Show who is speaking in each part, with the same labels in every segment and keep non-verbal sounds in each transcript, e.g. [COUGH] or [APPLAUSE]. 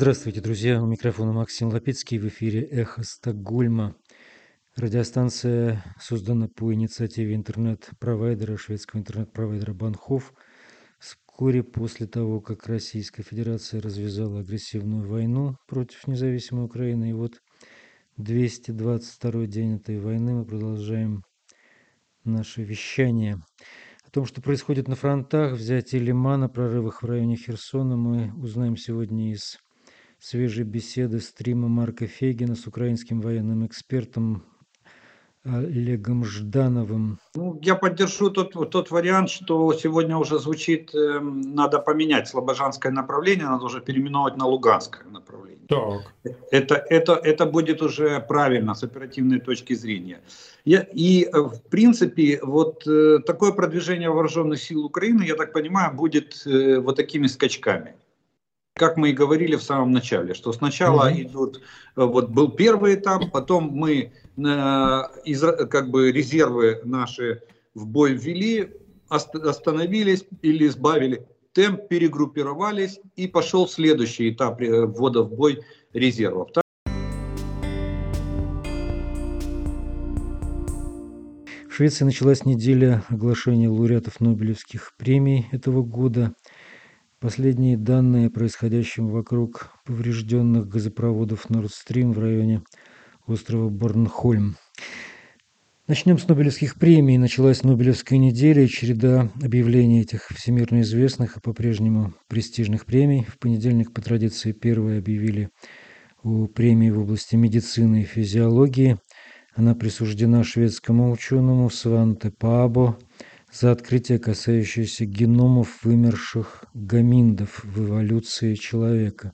Speaker 1: Здравствуйте, друзья! У микрофона Максим Лапицкий. В эфире «Эхо Стокгольма». Радиостанция создана по инициативе интернет-провайдера, шведского интернет-провайдера Банхов. Вскоре после того, как Российская Федерация развязала агрессивную войну против независимой Украины, и вот 222 день этой войны мы продолжаем наше вещание. О том, что происходит на фронтах, взятие Лимана, прорывах в районе Херсона, мы узнаем сегодня из свежей беседы стрима Марка Фейгина с украинским военным экспертом Олегом Ждановым.
Speaker 2: Ну, я поддержу тот, тот вариант, что сегодня уже звучит, э, надо поменять слобожанское направление, надо уже переименовать на луганское направление. Так. Это, это, это будет уже правильно с оперативной точки зрения. Я, и, э, в принципе, вот э, такое продвижение вооруженных сил Украины, я так понимаю, будет э, вот такими скачками как мы и говорили в самом начале, что сначала mm-hmm. идут, э, вот был первый этап, потом мы э, из, как бы резервы наши в бой ввели, остановились или сбавили темп, перегруппировались и пошел следующий этап э, ввода в бой резервов.
Speaker 1: В Швеции началась неделя оглашения лауреатов Нобелевских премий этого года – Последние данные о происходящем вокруг поврежденных газопроводов Nord Stream в районе острова Борнхольм. Начнем с Нобелевских премий. Началась Нобелевская неделя и череда объявлений этих всемирно известных и по-прежнему престижных премий. В понедельник по традиции первые объявили о премии в области медицины и физиологии. Она присуждена шведскому ученому Сванте Пабо – за открытие, касающееся геномов вымерших гоминдов в эволюции человека.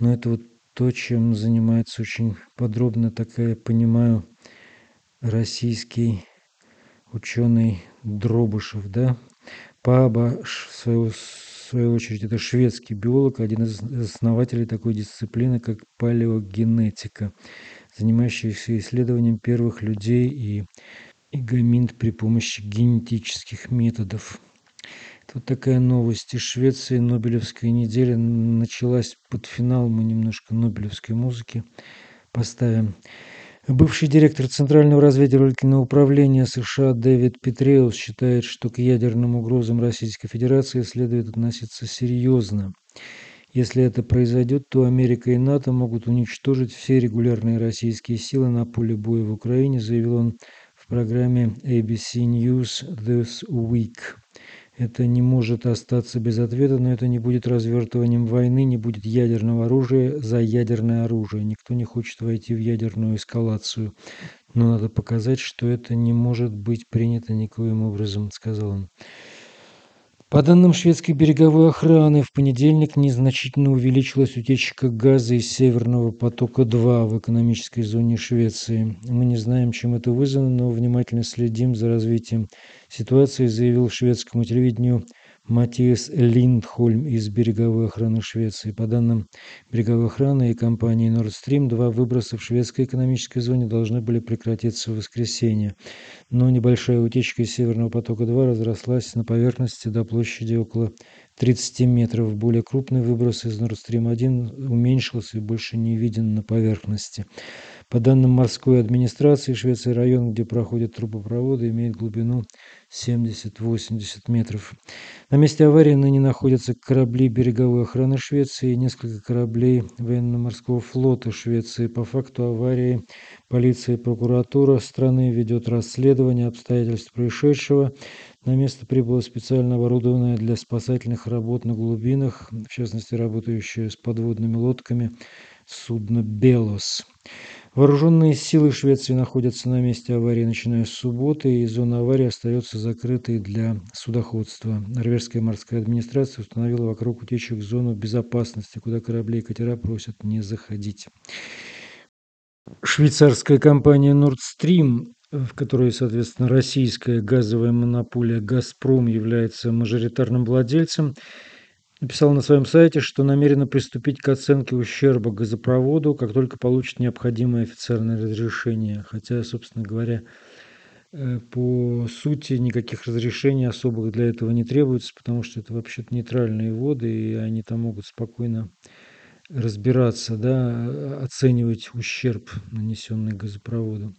Speaker 1: Но это вот то, чем занимается очень подробно, так я понимаю, российский ученый Дробышев, да? Паба, в свою, в свою очередь, это шведский биолог, один из основателей такой дисциплины, как палеогенетика, занимающийся исследованием первых людей и и гоминид при помощи генетических методов. Это такая новость из Швеции. Нобелевская неделя началась под финал. Мы немножко Нобелевской музыки поставим. Бывший директор Центрального разведывательного управления США Дэвид Петреус считает, что к ядерным угрозам Российской Федерации следует относиться серьезно. Если это произойдет, то Америка и НАТО могут уничтожить все регулярные российские силы на поле боя в Украине, заявил он программе ABC News This Week. Это не может остаться без ответа, но это не будет развертыванием войны, не будет ядерного оружия за ядерное оружие. Никто не хочет войти в ядерную эскалацию. Но надо показать, что это не может быть принято никоим образом, сказал он. По данным шведской береговой охраны, в понедельник незначительно увеличилась утечка газа из Северного потока-2 в экономической зоне Швеции. Мы не знаем, чем это вызвано, но внимательно следим за развитием ситуации, заявил шведскому телевидению Матиас Линдхольм из береговой охраны Швеции. По данным береговой охраны и компании Nord Stream, два выброса в шведской экономической зоне должны были прекратиться в воскресенье. Но небольшая утечка из Северного потока-2 разрослась на поверхности до площади около 30 метров. Более крупный выброс из Nord Stream 1 уменьшился и больше не виден на поверхности. По данным морской администрации Швеции, район, где проходят трубопроводы, имеет глубину 70-80 метров. На месте аварии ныне находятся корабли береговой охраны Швеции и несколько кораблей военно-морского флота Швеции. По факту аварии полиция и прокуратура страны ведет расследование обстоятельств происшедшего. На место прибыло специально оборудованное для спасательных работ на глубинах, в частности, работающее с подводными лодками судно «Белос». Вооруженные силы Швеции находятся на месте аварии, начиная с субботы, и зона аварии остается закрытой для судоходства. Норвежская морская администрация установила вокруг утечек зону безопасности, куда корабли и катера просят не заходить. Швейцарская компания Nord Stream, в которой, соответственно, российская газовая монополия «Газпром» является мажоритарным владельцем, написал на своем сайте, что намерена приступить к оценке ущерба газопроводу, как только получит необходимое официальное разрешение. Хотя, собственно говоря, э, по сути никаких разрешений особых для этого не требуется, потому что это вообще-то нейтральные воды, и они там могут спокойно разбираться, да, оценивать ущерб, нанесенный газопроводу.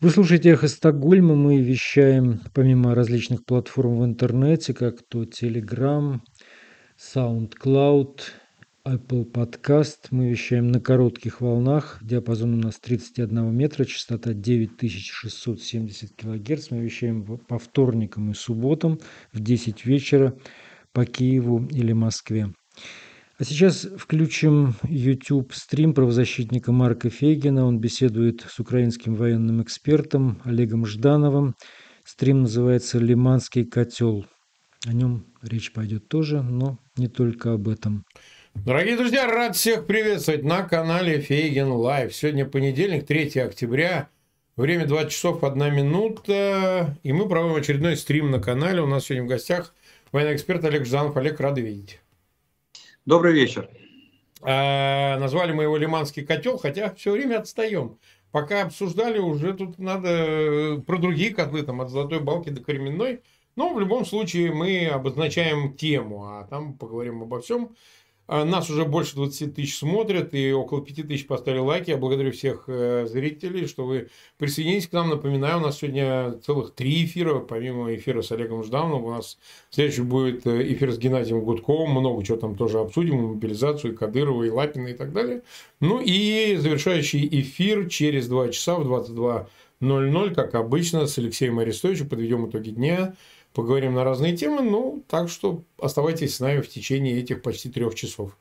Speaker 1: Вы слушаете «Эхо Стокгольма». Мы вещаем помимо различных платформ в интернете, как то Telegram, SoundCloud, Apple Podcast. Мы вещаем на коротких волнах. Диапазон у нас 31 метра, частота 9670 кГц. Мы вещаем по вторникам и субботам в 10 вечера по Киеву или Москве. А сейчас включим YouTube стрим правозащитника Марка Фейгина. Он беседует с украинским военным экспертом Олегом Ждановым. Стрим называется «Лиманский котел». О нем речь пойдет тоже, но не только об этом.
Speaker 3: Дорогие друзья, рад всех приветствовать на канале Фейгин Live. Сегодня понедельник, 3 октября. Время 20 часов 1 минута. И мы проводим очередной стрим на канале. У нас сегодня в гостях военный эксперт Олег Жданов. Олег, рады видеть.
Speaker 2: Добрый вечер.
Speaker 3: А, назвали мы его Лиманский котел, хотя все время отстаем. Пока обсуждали, уже тут надо э, про другие котлы, там от Золотой Балки до Кременной. Но в любом случае мы обозначаем тему, а там поговорим обо всем. А, нас уже больше 20 тысяч смотрят, и около 5 тысяч поставили лайки. Я благодарю всех э, зрителей, что вы присоединились к нам. Напоминаю, у нас сегодня целых три эфира, помимо эфира с Олегом Ждановым. У нас следующий будет э, эфир с Геннадием Гудковым. Много чего там тоже обсудим. мобилизацию, и Кадырова, и Лапина, и так далее. Ну и завершающий эфир через 2 часа в 22.00, как обычно, с Алексеем Арестовичем. Подведем итоги дня поговорим на разные темы. Ну, так что оставайтесь с нами в течение этих почти трех часов.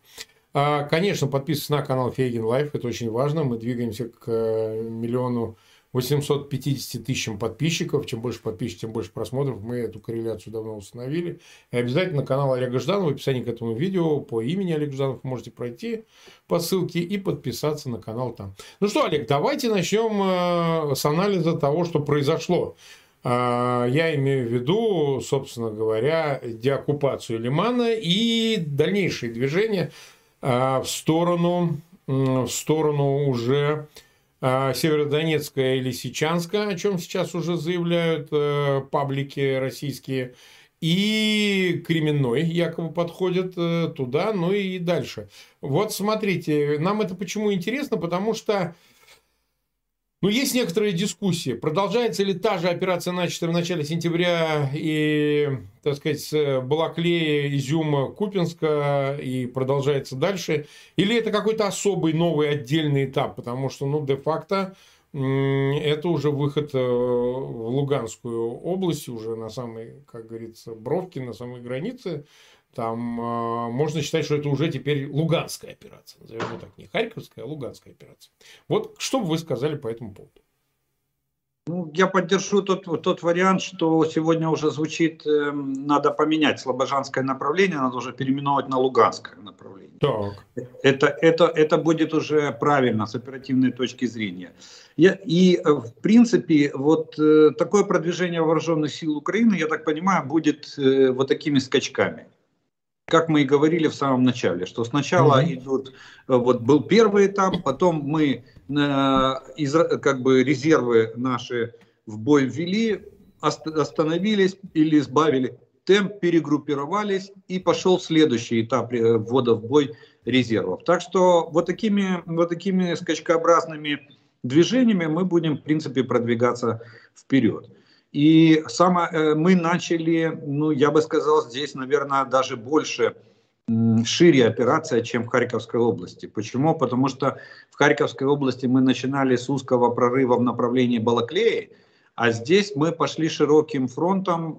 Speaker 3: А, конечно, подписывайтесь на канал Фейгин Live, это очень важно. Мы двигаемся к э, миллиону 850 тысячам подписчиков. Чем больше подписчиков, тем больше просмотров. Мы эту корреляцию давно установили. И обязательно на канал Олега Жданова в описании к этому видео по имени Олег Жданов можете пройти по ссылке и подписаться на канал там. Ну что, Олег, давайте начнем э, с анализа того, что произошло. А, я имею в виду, собственно говоря, деоккупацию Лимана и дальнейшие движения а, в сторону, в сторону уже а, Северодонецка и Лисичанска, о чем сейчас уже заявляют э, паблики российские, и Кременной якобы подходят э, туда, ну и дальше. Вот смотрите, нам это почему интересно, потому что ну, есть некоторые дискуссии. Продолжается ли та же операция, начатая в начале сентября и, так сказать, с Балаклея, Изюма, Купинска и продолжается дальше? Или это какой-то особый новый отдельный этап? Потому что, ну, де-факто это уже выход э, в Луганскую область, уже на самой, как говорится, бровке, на самой границе там э, можно считать, что это уже теперь Луганская операция. Назовем ее так, не Харьковская, а Луганская операция. Вот что бы вы сказали по этому поводу?
Speaker 2: Ну, я поддержу тот, тот вариант, что сегодня уже звучит, э, надо поменять слобожанское направление, надо уже переименовать на луганское направление. Так. Это, это, это будет уже правильно с оперативной точки зрения. Я, и, э, в принципе, вот э, такое продвижение вооруженных сил Украины, я так понимаю, будет э, вот такими скачками как мы и говорили в самом начале, что сначала mm-hmm. идут, э, вот был первый этап, потом мы э, из, как бы резервы наши в бой ввели, остановились или сбавили темп, перегруппировались и пошел следующий этап э, ввода в бой резервов. Так что вот такими, вот такими скачкообразными движениями мы будем, в принципе, продвигаться вперед. И самое, э, мы начали, ну, я бы сказал, здесь, наверное, даже больше, шире операция, чем в Харьковской области. Почему? Потому что в Харьковской области мы начинали с узкого прорыва в направлении Балаклеи, а здесь мы пошли широким фронтом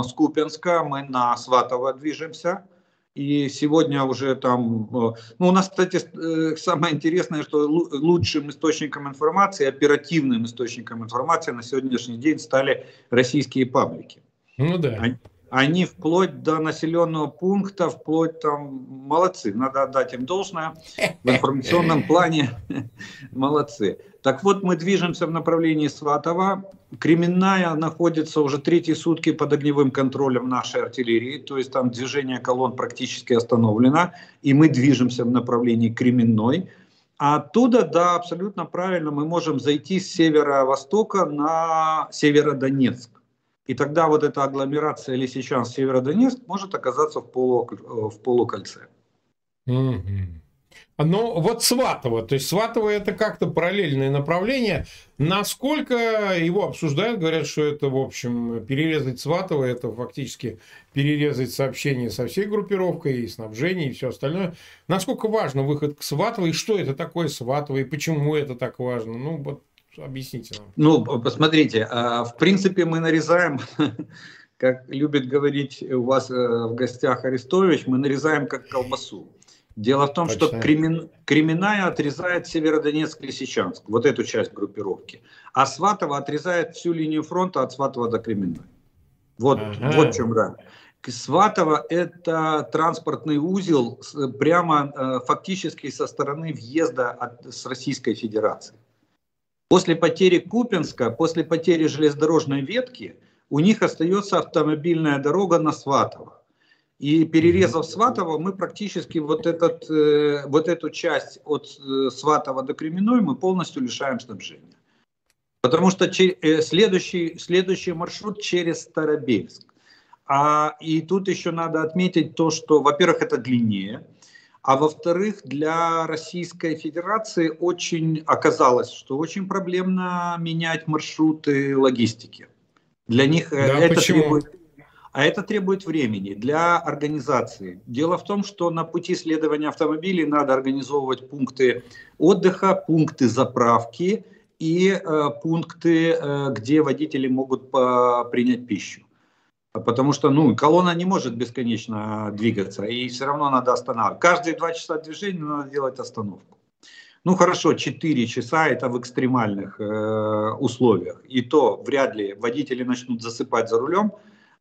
Speaker 2: э, с Купенска, мы на Сватово движемся, и сегодня уже там, э, ну у нас, кстати, э, самое интересное, что лучшим источником информации, оперативным источником информации на сегодняшний день стали российские паблики. Ну да. Они, они вплоть до населенного пункта, вплоть там, молодцы, надо отдать им должное, в информационном плане [LAUGHS] молодцы. Так вот, мы движемся в направлении Сватова. Кременная находится уже третьи сутки под огневым контролем нашей артиллерии, то есть там движение колонн практически остановлено, и мы движемся в направлении Кременной. А оттуда, да, абсолютно правильно, мы можем зайти с северо-востока на Северодонецк. И тогда вот эта агломерация Лисичанск, Северодонецк может оказаться в, полу, в полукольце.
Speaker 3: Mm-hmm. Но вот Сватово, то есть Сватово это как-то параллельное направление. Насколько его обсуждают, говорят, что это, в общем, перерезать Сватово, это фактически перерезать сообщение со всей группировкой, и снабжение, и все остальное. Насколько важно выход к Сватово, и что это такое Сватово, и почему это так важно? Ну, вот объясните нам.
Speaker 2: Ну, посмотрите, а, в принципе, мы нарезаем [LAUGHS] как любит говорить у вас э, в гостях Арестович, мы нарезаем как колбасу. Дело в том, Точно. что Кремен, Кременная отрезает Северодонецк и Лисичанск, вот эту часть группировки. А Сватово отрезает всю линию фронта от Сватова до Кременной. Вот, ага. вот в чем да. Сватово – это транспортный узел прямо э, фактически со стороны въезда от, с Российской Федерации. После потери Купинска, после потери железнодорожной ветки, у них остается автомобильная дорога на Сватово. И перерезав Сватово, мы практически вот, этот, э, вот эту часть от э, Сватова до Кременной мы полностью лишаем снабжения. Потому что э, следующий, следующий маршрут через Старобельск. А, и тут еще надо отметить то, что, во-первых, это длиннее, а во-вторых, для Российской Федерации очень оказалось, что очень проблемно менять маршруты логистики. Для них да, это почему? требует а это требует времени для организации. Дело в том, что на пути следования автомобилей надо организовывать пункты отдыха, пункты заправки и э, пункты, э, где водители могут по, принять пищу. Потому что ну, колонна не может бесконечно двигаться, и все равно надо останавливать. Каждые два часа движения надо делать остановку. Ну хорошо, 4 часа это в экстремальных э, условиях. И то вряд ли водители начнут засыпать за рулем,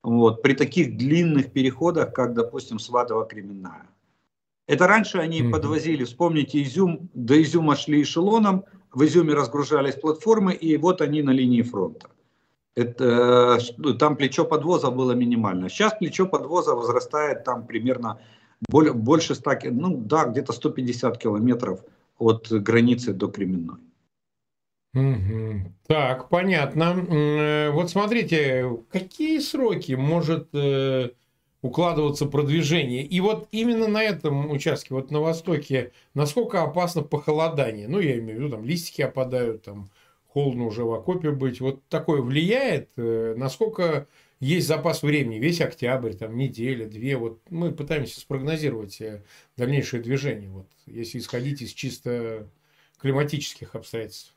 Speaker 2: вот, при таких длинных переходах, как, допустим, Сватово-Кременная. Это раньше они mm-hmm. подвозили, вспомните, Изюм, до Изюма шли эшелоном, в Изюме разгружались платформы, и вот они на линии фронта. Это, э, там плечо подвоза было минимально. Сейчас плечо подвоза возрастает там примерно больше 100, ну да, где-то 150 километров от границы до Кременной.
Speaker 3: Угу. Так, понятно. Вот смотрите, какие сроки может э, укладываться продвижение? И вот именно на этом участке, вот на востоке, насколько опасно похолодание? Ну, я имею в виду, там листики опадают, там холодно уже в окопе быть. Вот такое влияет? Э, насколько есть запас времени? Весь октябрь, там неделя, две. Вот мы пытаемся спрогнозировать дальнейшее движение. Вот если исходить из чисто климатических обстоятельств.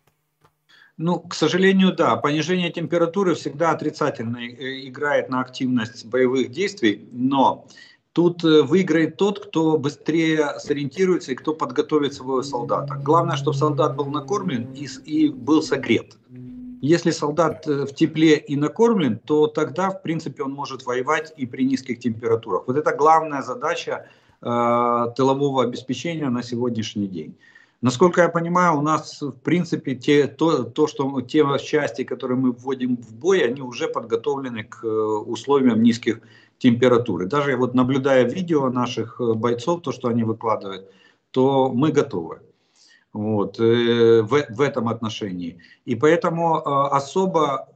Speaker 2: Ну, к сожалению, да. Понижение температуры всегда отрицательно э, играет на активность боевых действий, но тут э, выиграет тот, кто быстрее сориентируется и кто подготовит своего солдата. Главное, чтобы солдат был накормлен и, и был согрет. Если солдат э, в тепле и накормлен, то тогда, в принципе, он может воевать и при низких температурах. Вот это главная задача э, тылового обеспечения на сегодняшний день. Насколько я понимаю, у нас, в принципе, те, то, то, что те части, которые мы вводим в бой, они уже подготовлены к э, условиям низких температур. И даже вот наблюдая видео наших э, бойцов, то, что они выкладывают, то мы готовы вот, э, в, в этом отношении. И поэтому особо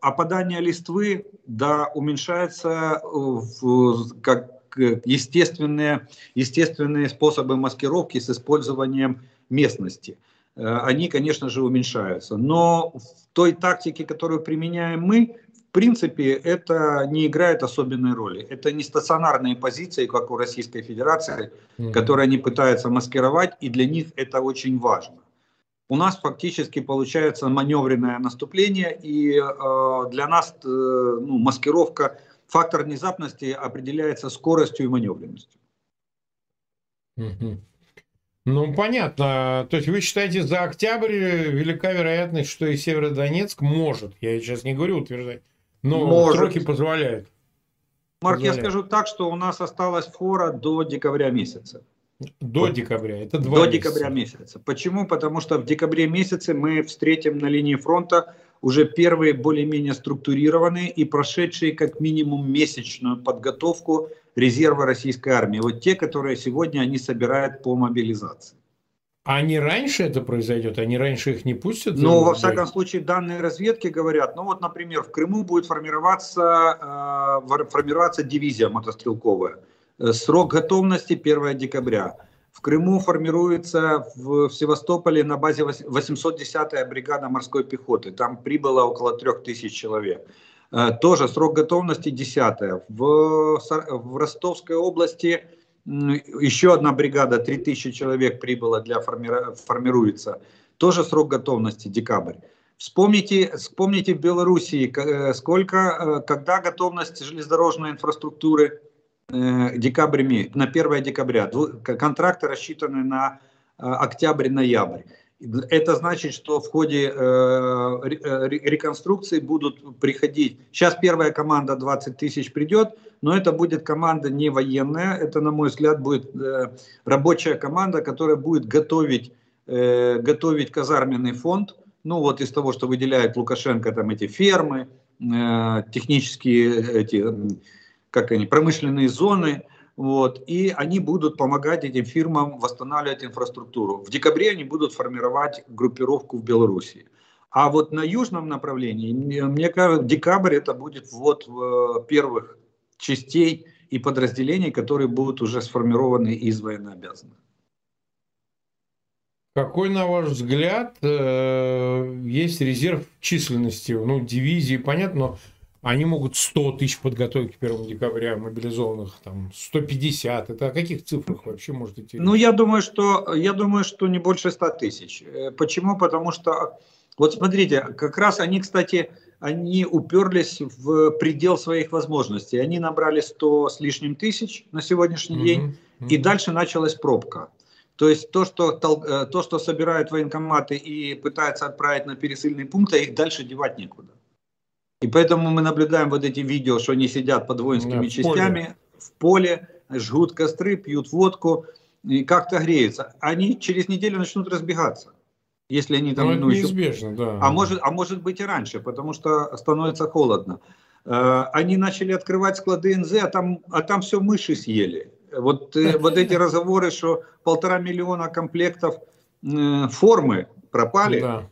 Speaker 2: опадание листвы да, уменьшается в, как, естественные, естественные способы маскировки с использованием местности. Э, они, конечно же, уменьшаются. Но в той тактике, которую применяем мы, в принципе, это не играет особенной роли. Это не стационарные позиции, как у Российской Федерации, mm-hmm. которые они пытаются маскировать, и для них это очень важно. У нас фактически получается маневренное наступление, и э, для нас э, ну, маскировка фактор внезапности определяется скоростью и маневренностью.
Speaker 3: Ну, понятно. То есть вы считаете, за октябрь велика вероятность, что и Северодонецк может, я сейчас не говорю утверждать, но может. сроки позволяют.
Speaker 2: Марк, позволяют. я скажу так, что у нас осталось фора до декабря месяца.
Speaker 3: До вот. декабря, это два
Speaker 2: До месяца. декабря месяца. Почему? Потому что в декабре месяце мы встретим на линии фронта уже первые более-менее структурированные и прошедшие как минимум месячную подготовку резерва российской армии. Вот те, которые сегодня они собирают по мобилизации.
Speaker 3: А не раньше это произойдет? Они раньше их не пустят?
Speaker 2: Ну, во всяком случае, данные разведки говорят, ну вот, например, в Крыму будет формироваться, э, формироваться дивизия мотострелковая. Э, срок готовности 1 декабря. В Крыму формируется в, Севастополе на базе 810-я бригада морской пехоты. Там прибыло около 3000 человек. Э, тоже срок готовности 10 в, в Ростовской области еще одна бригада, 3000 человек прибыло для форми... формируется. Тоже срок готовности декабрь. Вспомните, вспомните в Белоруссии, э, сколько, э, когда готовность железнодорожной инфраструктуры декабрь имеет, на 1 декабря. Контракты рассчитаны на октябрь-ноябрь. Это значит, что в ходе э, э реконструкции будут приходить. Сейчас первая команда 20 тысяч придет, но это будет команда не военная. Это, на мой взгляд, будет э, рабочая команда, которая будет готовить, э, готовить казарменный фонд. Ну вот из того, что выделяет Лукашенко, там эти фермы, э, технические эти, как они, промышленные зоны вот, и они будут помогать этим фирмам восстанавливать инфраструктуру. В декабре они будут формировать группировку в Беларуси. А вот на южном направлении, мне кажется, декабрь это будет вот в первых частей и подразделений, которые будут уже сформированы из военнообязанных.
Speaker 3: Какой, на ваш взгляд, э, есть резерв численности? Ну, дивизии, понятно, но они могут 100 тысяч подготовить к 1 декабря мобилизованных, там 150. Это о каких цифрах вообще может идти?
Speaker 2: Ну, я думаю, что, я думаю, что не больше 100 тысяч. Э, почему? Потому что, вот смотрите, как раз они, кстати, они уперлись в предел своих возможностей. Они набрали 100 с лишним тысяч на сегодняшний mm-hmm. день, mm-hmm. и дальше началась пробка. То есть то что, э, то, что собирают военкоматы и пытаются отправить на пересыльные пункты, их дальше девать некуда. И поэтому мы наблюдаем вот эти видео, что они сидят под воинскими да, частями в поле, жгут костры, пьют водку и как-то греются. Они через неделю начнут разбегаться. Если они там...
Speaker 3: Ну, ну, неизбежно, еще... да.
Speaker 2: А может, а может быть и раньше, потому что становится холодно. Э, они начали открывать склады НЗ, а там, а там все мыши съели. Вот, э, вот эти разговоры, что полтора миллиона комплектов э, формы пропали. Да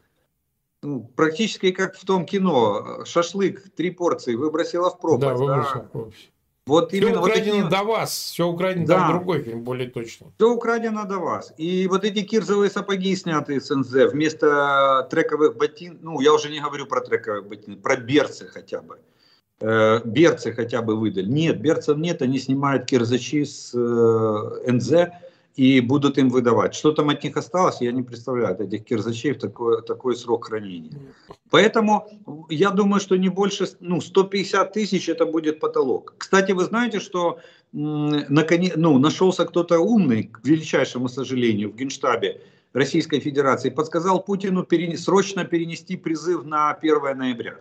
Speaker 2: ну, практически как в том кино, шашлык, три порции выбросила в пропасть. Да, выбросила да. в пропасть.
Speaker 3: Вот все именно украдено вот эти... до вас, все украдено да. там другой фильм, более точно.
Speaker 2: Все украдено до вас. И вот эти кирзовые сапоги, снятые с НЗ, вместо трековых ботин, ну, я уже не говорю про трековые ботины, про берцы хотя бы. Э, берцы хотя бы выдали. Нет, берцев нет, они снимают кирзачи с э, НЗ, и будут им выдавать. Что там от них осталось, я не представляю, этих кирзачей в такой, такой срок хранения. Поэтому я думаю, что не больше, ну, 150 тысяч это будет потолок. Кстати, вы знаете, что наконец, ну, нашелся кто-то умный, к величайшему сожалению, в Генштабе Российской Федерации, подсказал Путину перен... срочно перенести призыв на 1 ноября.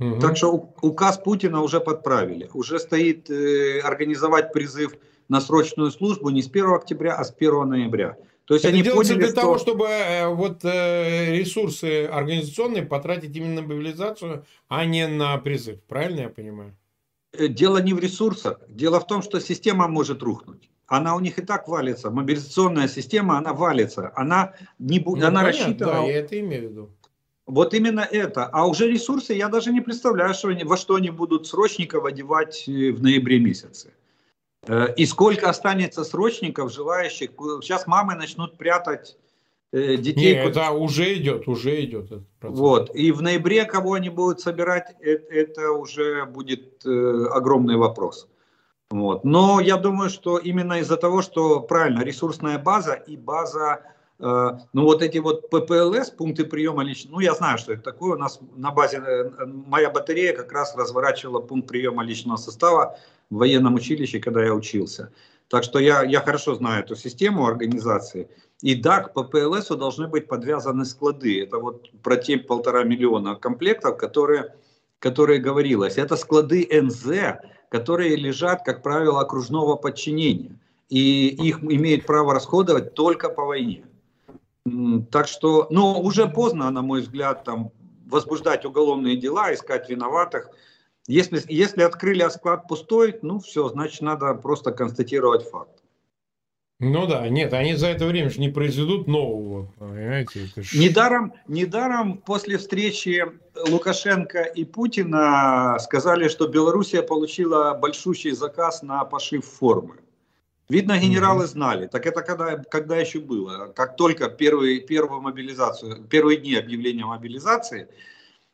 Speaker 2: Угу. Так что указ Путина уже подправили. Уже стоит э, организовать призыв на срочную службу не с 1 октября, а с 1 ноября.
Speaker 3: То есть Это они делается поняли, для что... того, чтобы э, вот э, ресурсы организационные потратить именно на мобилизацию, а не на призыв. Правильно я понимаю?
Speaker 2: Э, дело не в ресурсах. Дело в том, что система может рухнуть. Она у них и так валится. Мобилизационная система, она валится. Она, не, ну, она понятно, рассчитана... Да,
Speaker 3: я это имею в виду.
Speaker 2: Вот именно это. А уже ресурсы, я даже не представляю, что они, во что они будут срочников одевать в ноябре месяце. Э, и сколько останется срочников, желающих. Сейчас мамы начнут прятать э, детей.
Speaker 3: Не, это уже идет, уже идет. Этот
Speaker 2: процесс. Вот. И в ноябре кого они будут собирать, это, уже будет э, огромный вопрос. Вот. Но я думаю, что именно из-за того, что правильно ресурсная база и база, э, ну вот эти вот ППЛС, пункты приема личного, ну я знаю, что это такое. У нас на базе э, моя батарея как раз разворачивала пункт приема личного состава в военном училище, когда я учился. Так что я, я хорошо знаю эту систему организации. И да, к ППЛСу должны быть подвязаны склады. Это вот про те полтора миллиона комплектов, которые, которые говорилось. Это склады НЗ, которые лежат, как правило, окружного подчинения. И их имеют право расходовать только по войне. Так что, ну, уже поздно, на мой взгляд, там возбуждать уголовные дела, искать виноватых. Если, если открыли, а склад пустой, ну все, значит надо просто констатировать факт.
Speaker 3: Ну да, нет, они за это время же не произведут нового, понимаете?
Speaker 2: Это ж... недаром, недаром после встречи Лукашенко и Путина сказали, что Белоруссия получила большущий заказ на пошив формы. Видно, генералы знали. Так это когда, когда еще было? Как только первые, первую мобилизацию, первые дни объявления мобилизации,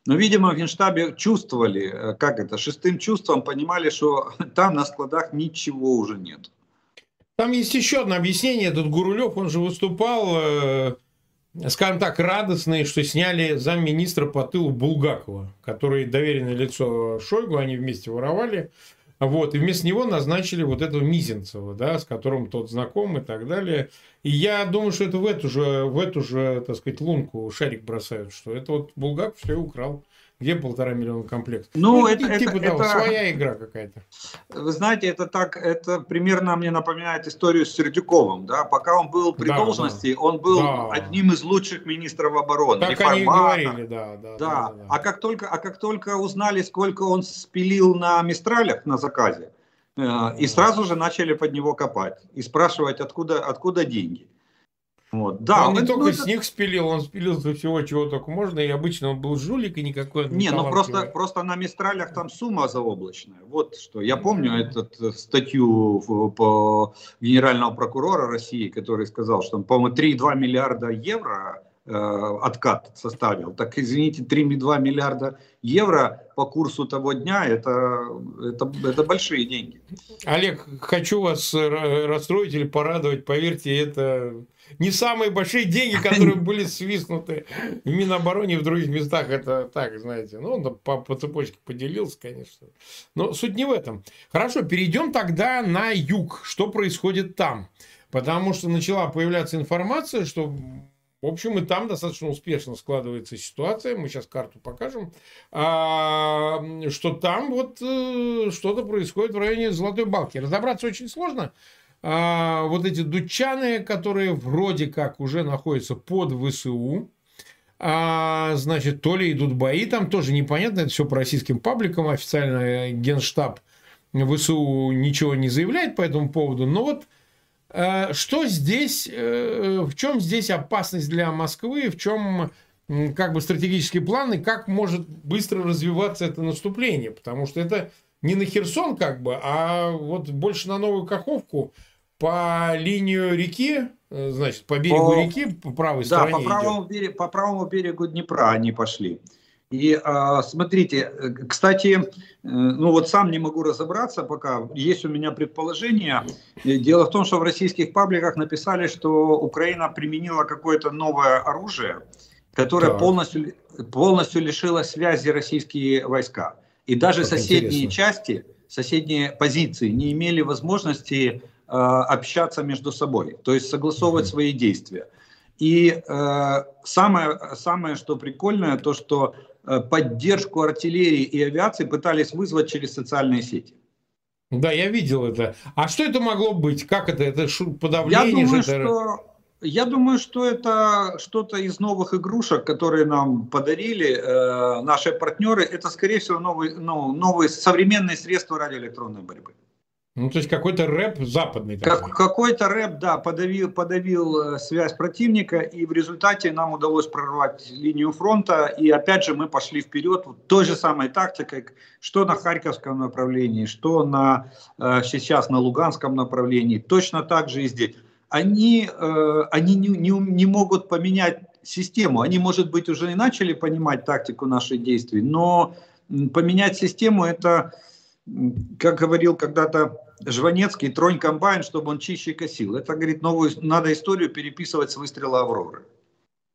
Speaker 2: но, видимо, в Генштабе чувствовали, э, как это, шестым чувством понимали, что [LAUGHS] там на складах ничего уже нет.
Speaker 3: Там есть еще одно объяснение. Этот Гурулев, он же выступал, э, скажем так, радостный, что сняли замминистра по тылу Булгакова, который доверенное лицо Шойгу, они вместе воровали. Вот, и вместо него назначили вот этого Мизинцева, да, с которым тот знаком и так далее. И я думаю, что это в эту же, в эту же, так сказать, лунку шарик бросают, что это вот Булгаков все украл. Где полтора миллиона комплектов?
Speaker 2: Ну, ну это, типа
Speaker 3: это, того, это, своя игра какая-то.
Speaker 2: Вы знаете, это так, это примерно мне напоминает историю с Сердюковым, да, пока он был при да, должности, да. он был да. одним из лучших министров обороны.
Speaker 3: Так они говорили, да,
Speaker 2: да, да. Да, да. А как только, а как только узнали, сколько он спилил на Мистралях на заказе, э, и сразу же начали под него копать и спрашивать, откуда, откуда деньги.
Speaker 3: Вот. Да, он не только это... с них спилил, он спилил со всего, чего только можно, и обычно он был жулик, и никакой
Speaker 2: не, ну просто, просто на Мистралях там сумма заоблачная. Вот что. Я помню mm-hmm. эту статью по генерального прокурора России, который сказал, что, по-моему, 3,2 миллиарда евро э, откат составил. Так, извините, 3,2 миллиарда евро по курсу того дня, это, это, это большие деньги.
Speaker 3: Олег, хочу вас расстроить или порадовать, поверьте, это не самые большие деньги, которые были свистнуты в Минобороне и в других местах. Это так, знаете, ну, он по, по цепочке поделился, конечно. Но суть не в этом. Хорошо, перейдем тогда на юг. Что происходит там? Потому что начала появляться информация, что в общем, и там достаточно успешно складывается ситуация. Мы сейчас карту покажем. А, что там вот э, что-то происходит в районе Золотой Балки. Разобраться очень сложно а, вот эти дучаны, которые вроде как уже находятся под ВСУ, а, значит, то ли идут бои, там тоже непонятно, это все по российским пабликам, официально генштаб ВСУ ничего не заявляет по этому поводу, но вот что здесь, э, в чем здесь опасность для Москвы, в чем как бы стратегический план и как может быстро развиваться это наступление, потому что это не на Херсон как бы, а вот больше на Новую Каховку по линию реки, э, значит, по берегу по, реки, по правой да, стороне.
Speaker 2: Да, по правому, по правому берегу Днепра они пошли. И а, смотрите, э, кстати, э, ну вот сам не могу разобраться пока, есть у меня предположение. Дело в том, что в российских пабликах написали, что Украина применила какое-то новое оружие, которое полностью, полностью лишило связи российские войска. И даже как соседние интересно. части, соседние позиции не имели возможности э, общаться между собой, то есть согласовывать mm-hmm. свои действия. И э, самое, самое, что прикольное, то, что поддержку артиллерии и авиации пытались вызвать через социальные сети.
Speaker 3: Да, я видел это. А что это могло быть? Как это? Это подавление?
Speaker 2: Я думаю, это... что я думаю, что это что-то из новых игрушек, которые нам подарили э, наши партнеры. Это, скорее всего, новые, ну, новые современные средства радиоэлектронной борьбы.
Speaker 3: Ну, то есть какой-то рэп западный.
Speaker 2: Как, какой-то рэп, да, подавил, подавил э, связь противника, и в результате нам удалось прорвать линию фронта, и опять же мы пошли вперед вот той же самой тактикой, что на Харьковском направлении, что на, э, сейчас на Луганском направлении, точно так же и здесь они, э, они не, не, не могут поменять систему. Они, может быть, уже и начали понимать тактику наших действий, но поменять систему это, как говорил когда-то Жванецкий, тронь комбайн, чтобы он чище косил. Это, говорит, новую, надо историю переписывать с выстрела Авроры.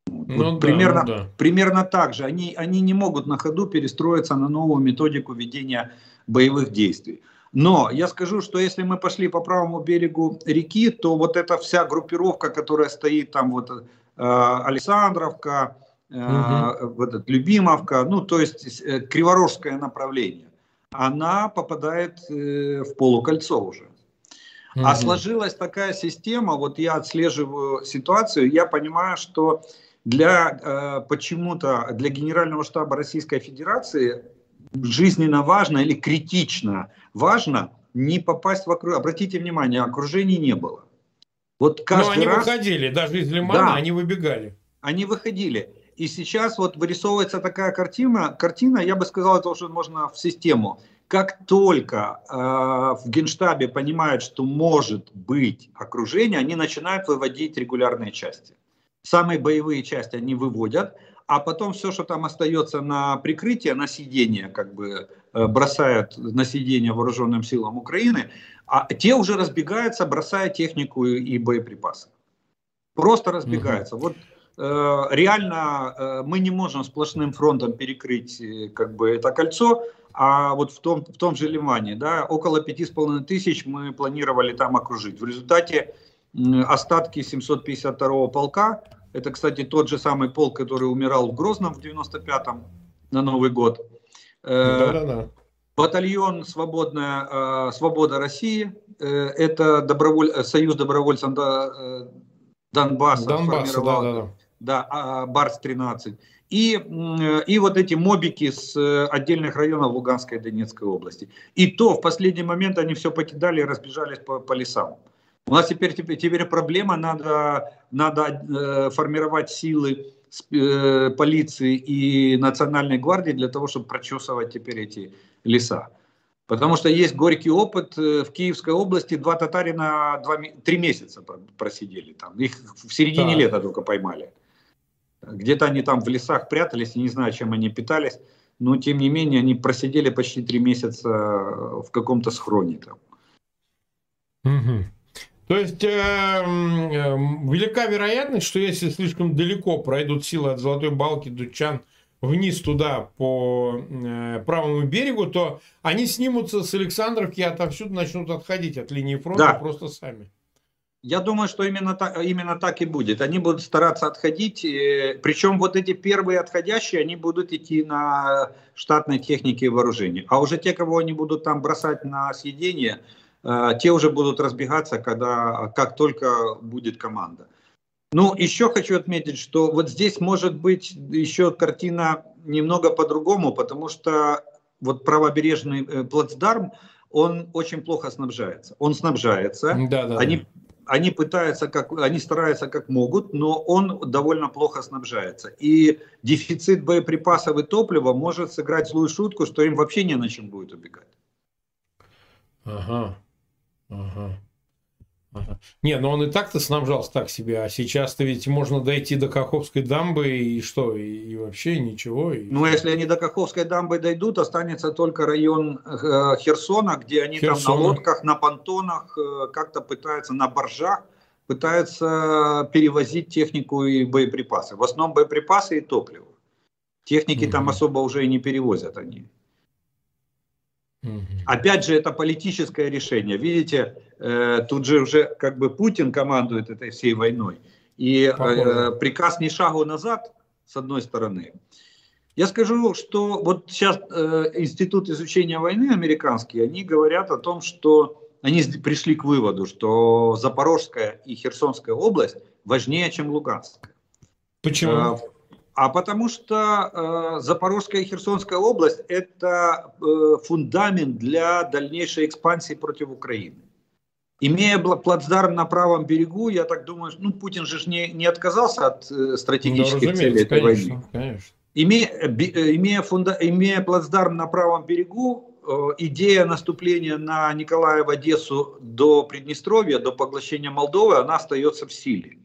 Speaker 2: Ну, вот да, примерно, ну, да. примерно так же. Они, они не могут на ходу перестроиться на новую методику ведения боевых действий. Но я скажу, что если мы пошли по правому берегу реки, то вот эта вся группировка, которая стоит там вот э, Александровка, э, угу. вот Любимовка, ну то есть э, Криворожское направление, она попадает э, в полукольцо уже. Угу. А сложилась такая система, вот я отслеживаю ситуацию, я понимаю, что для э, почему-то для Генерального штаба Российской Федерации жизненно важно или критично важно не попасть в окружение. Обратите внимание, окружений не было.
Speaker 3: Вот каждый Но они раз... выходили, даже из Лимана да, они выбегали.
Speaker 2: Они выходили. И сейчас вот вырисовывается такая картина, картина, я бы сказал, это уже можно в систему, как только э, в Генштабе понимают, что может быть окружение, они начинают выводить регулярные части. Самые боевые части они выводят, а потом все, что там остается на прикрытие, на сидение, как бы э, бросают на сидение вооруженным силам Украины, а те уже разбегаются, бросая технику и боеприпасы. Просто разбегаются. Угу. Вот реально э, мы не можем сплошным фронтом перекрыть э, как бы это кольцо, а вот в том, в том же Ливане, да, около пяти с половиной тысяч мы планировали там окружить. В результате остатки 752-го полка, это, кстати, тот же самый полк, который умирал в Грозном в 95-м на Новый год. Да-да-да. Батальон Свободная, э, Свобода России, э, это доброволь, Союз добровольцев Донбасса. Донбасса, да, да, да. Да, Барс-13. И, и вот эти мобики с э, отдельных районов Луганской и Донецкой области. И то в последний момент они все покидали и разбежались по, по лесам. У нас теперь, теперь, теперь проблема, надо, надо э, формировать силы э, полиции и национальной гвардии для того, чтобы прочесывать теперь эти леса. Потому что есть горький опыт. Э, в Киевской области два татарина два, три месяца просидели там. Их в середине да. лета только поймали. Где-то они там в лесах прятались, не знаю, чем они питались. Но тем не менее они просидели почти три месяца в каком-то схроне там.
Speaker 3: Угу. То есть э, э, велика вероятность, что если слишком далеко пройдут силы от Золотой Балки до Чан вниз туда по э, правому берегу, то они снимутся с Александровки и отовсюду начнут отходить от линии фронта да. просто сами.
Speaker 2: Я думаю, что именно так, именно так и будет. Они будут стараться отходить, причем вот эти первые отходящие, они будут идти на штатной технике и вооружении. А уже те, кого они будут там бросать на съедение, э, те уже будут разбегаться, когда, как только будет команда. Ну, еще хочу отметить, что вот здесь может быть еще картина немного по-другому, потому что вот правобережный э, плацдарм, он очень плохо снабжается. Он снабжается, да, да, они, они пытаются, как, они стараются как могут, но он довольно плохо снабжается. И дефицит боеприпасов и топлива может сыграть злую шутку, что им вообще не на чем будет убегать.
Speaker 3: Ага, ага. Ага. Не, но он и так-то снабжался так себе, а сейчас-то ведь можно дойти до Каховской дамбы и что, и, и вообще ничего. И...
Speaker 2: Ну, если они до Каховской дамбы дойдут, останется только район э, Херсона, где они Херсона. там на лодках, на понтонах, э, как-то пытаются, на боржах, пытаются перевозить технику и боеприпасы. В основном боеприпасы и топливо. Техники угу. там особо уже и не перевозят они. Опять же, это политическое решение. Видите, э, тут же уже как бы Путин командует этой всей войной. И э, приказ ни шагу назад, с одной стороны. Я скажу, что вот сейчас э, Институт изучения войны американский, они говорят о том, что они пришли к выводу, что Запорожская и Херсонская область важнее, чем Луганская.
Speaker 3: Почему? Э,
Speaker 2: а потому что э, Запорожская и Херсонская область – это э, фундамент для дальнейшей экспансии против Украины. Имея плацдарм на правом берегу, я так думаю, ну Путин же не, не отказался от э, стратегических ну, целей этой конечно, войны. Конечно. Имея, э, имея, фунда, имея плацдарм на правом берегу, э, идея наступления на Николаева Одессу до Приднестровья, до поглощения Молдовы, она остается в силе.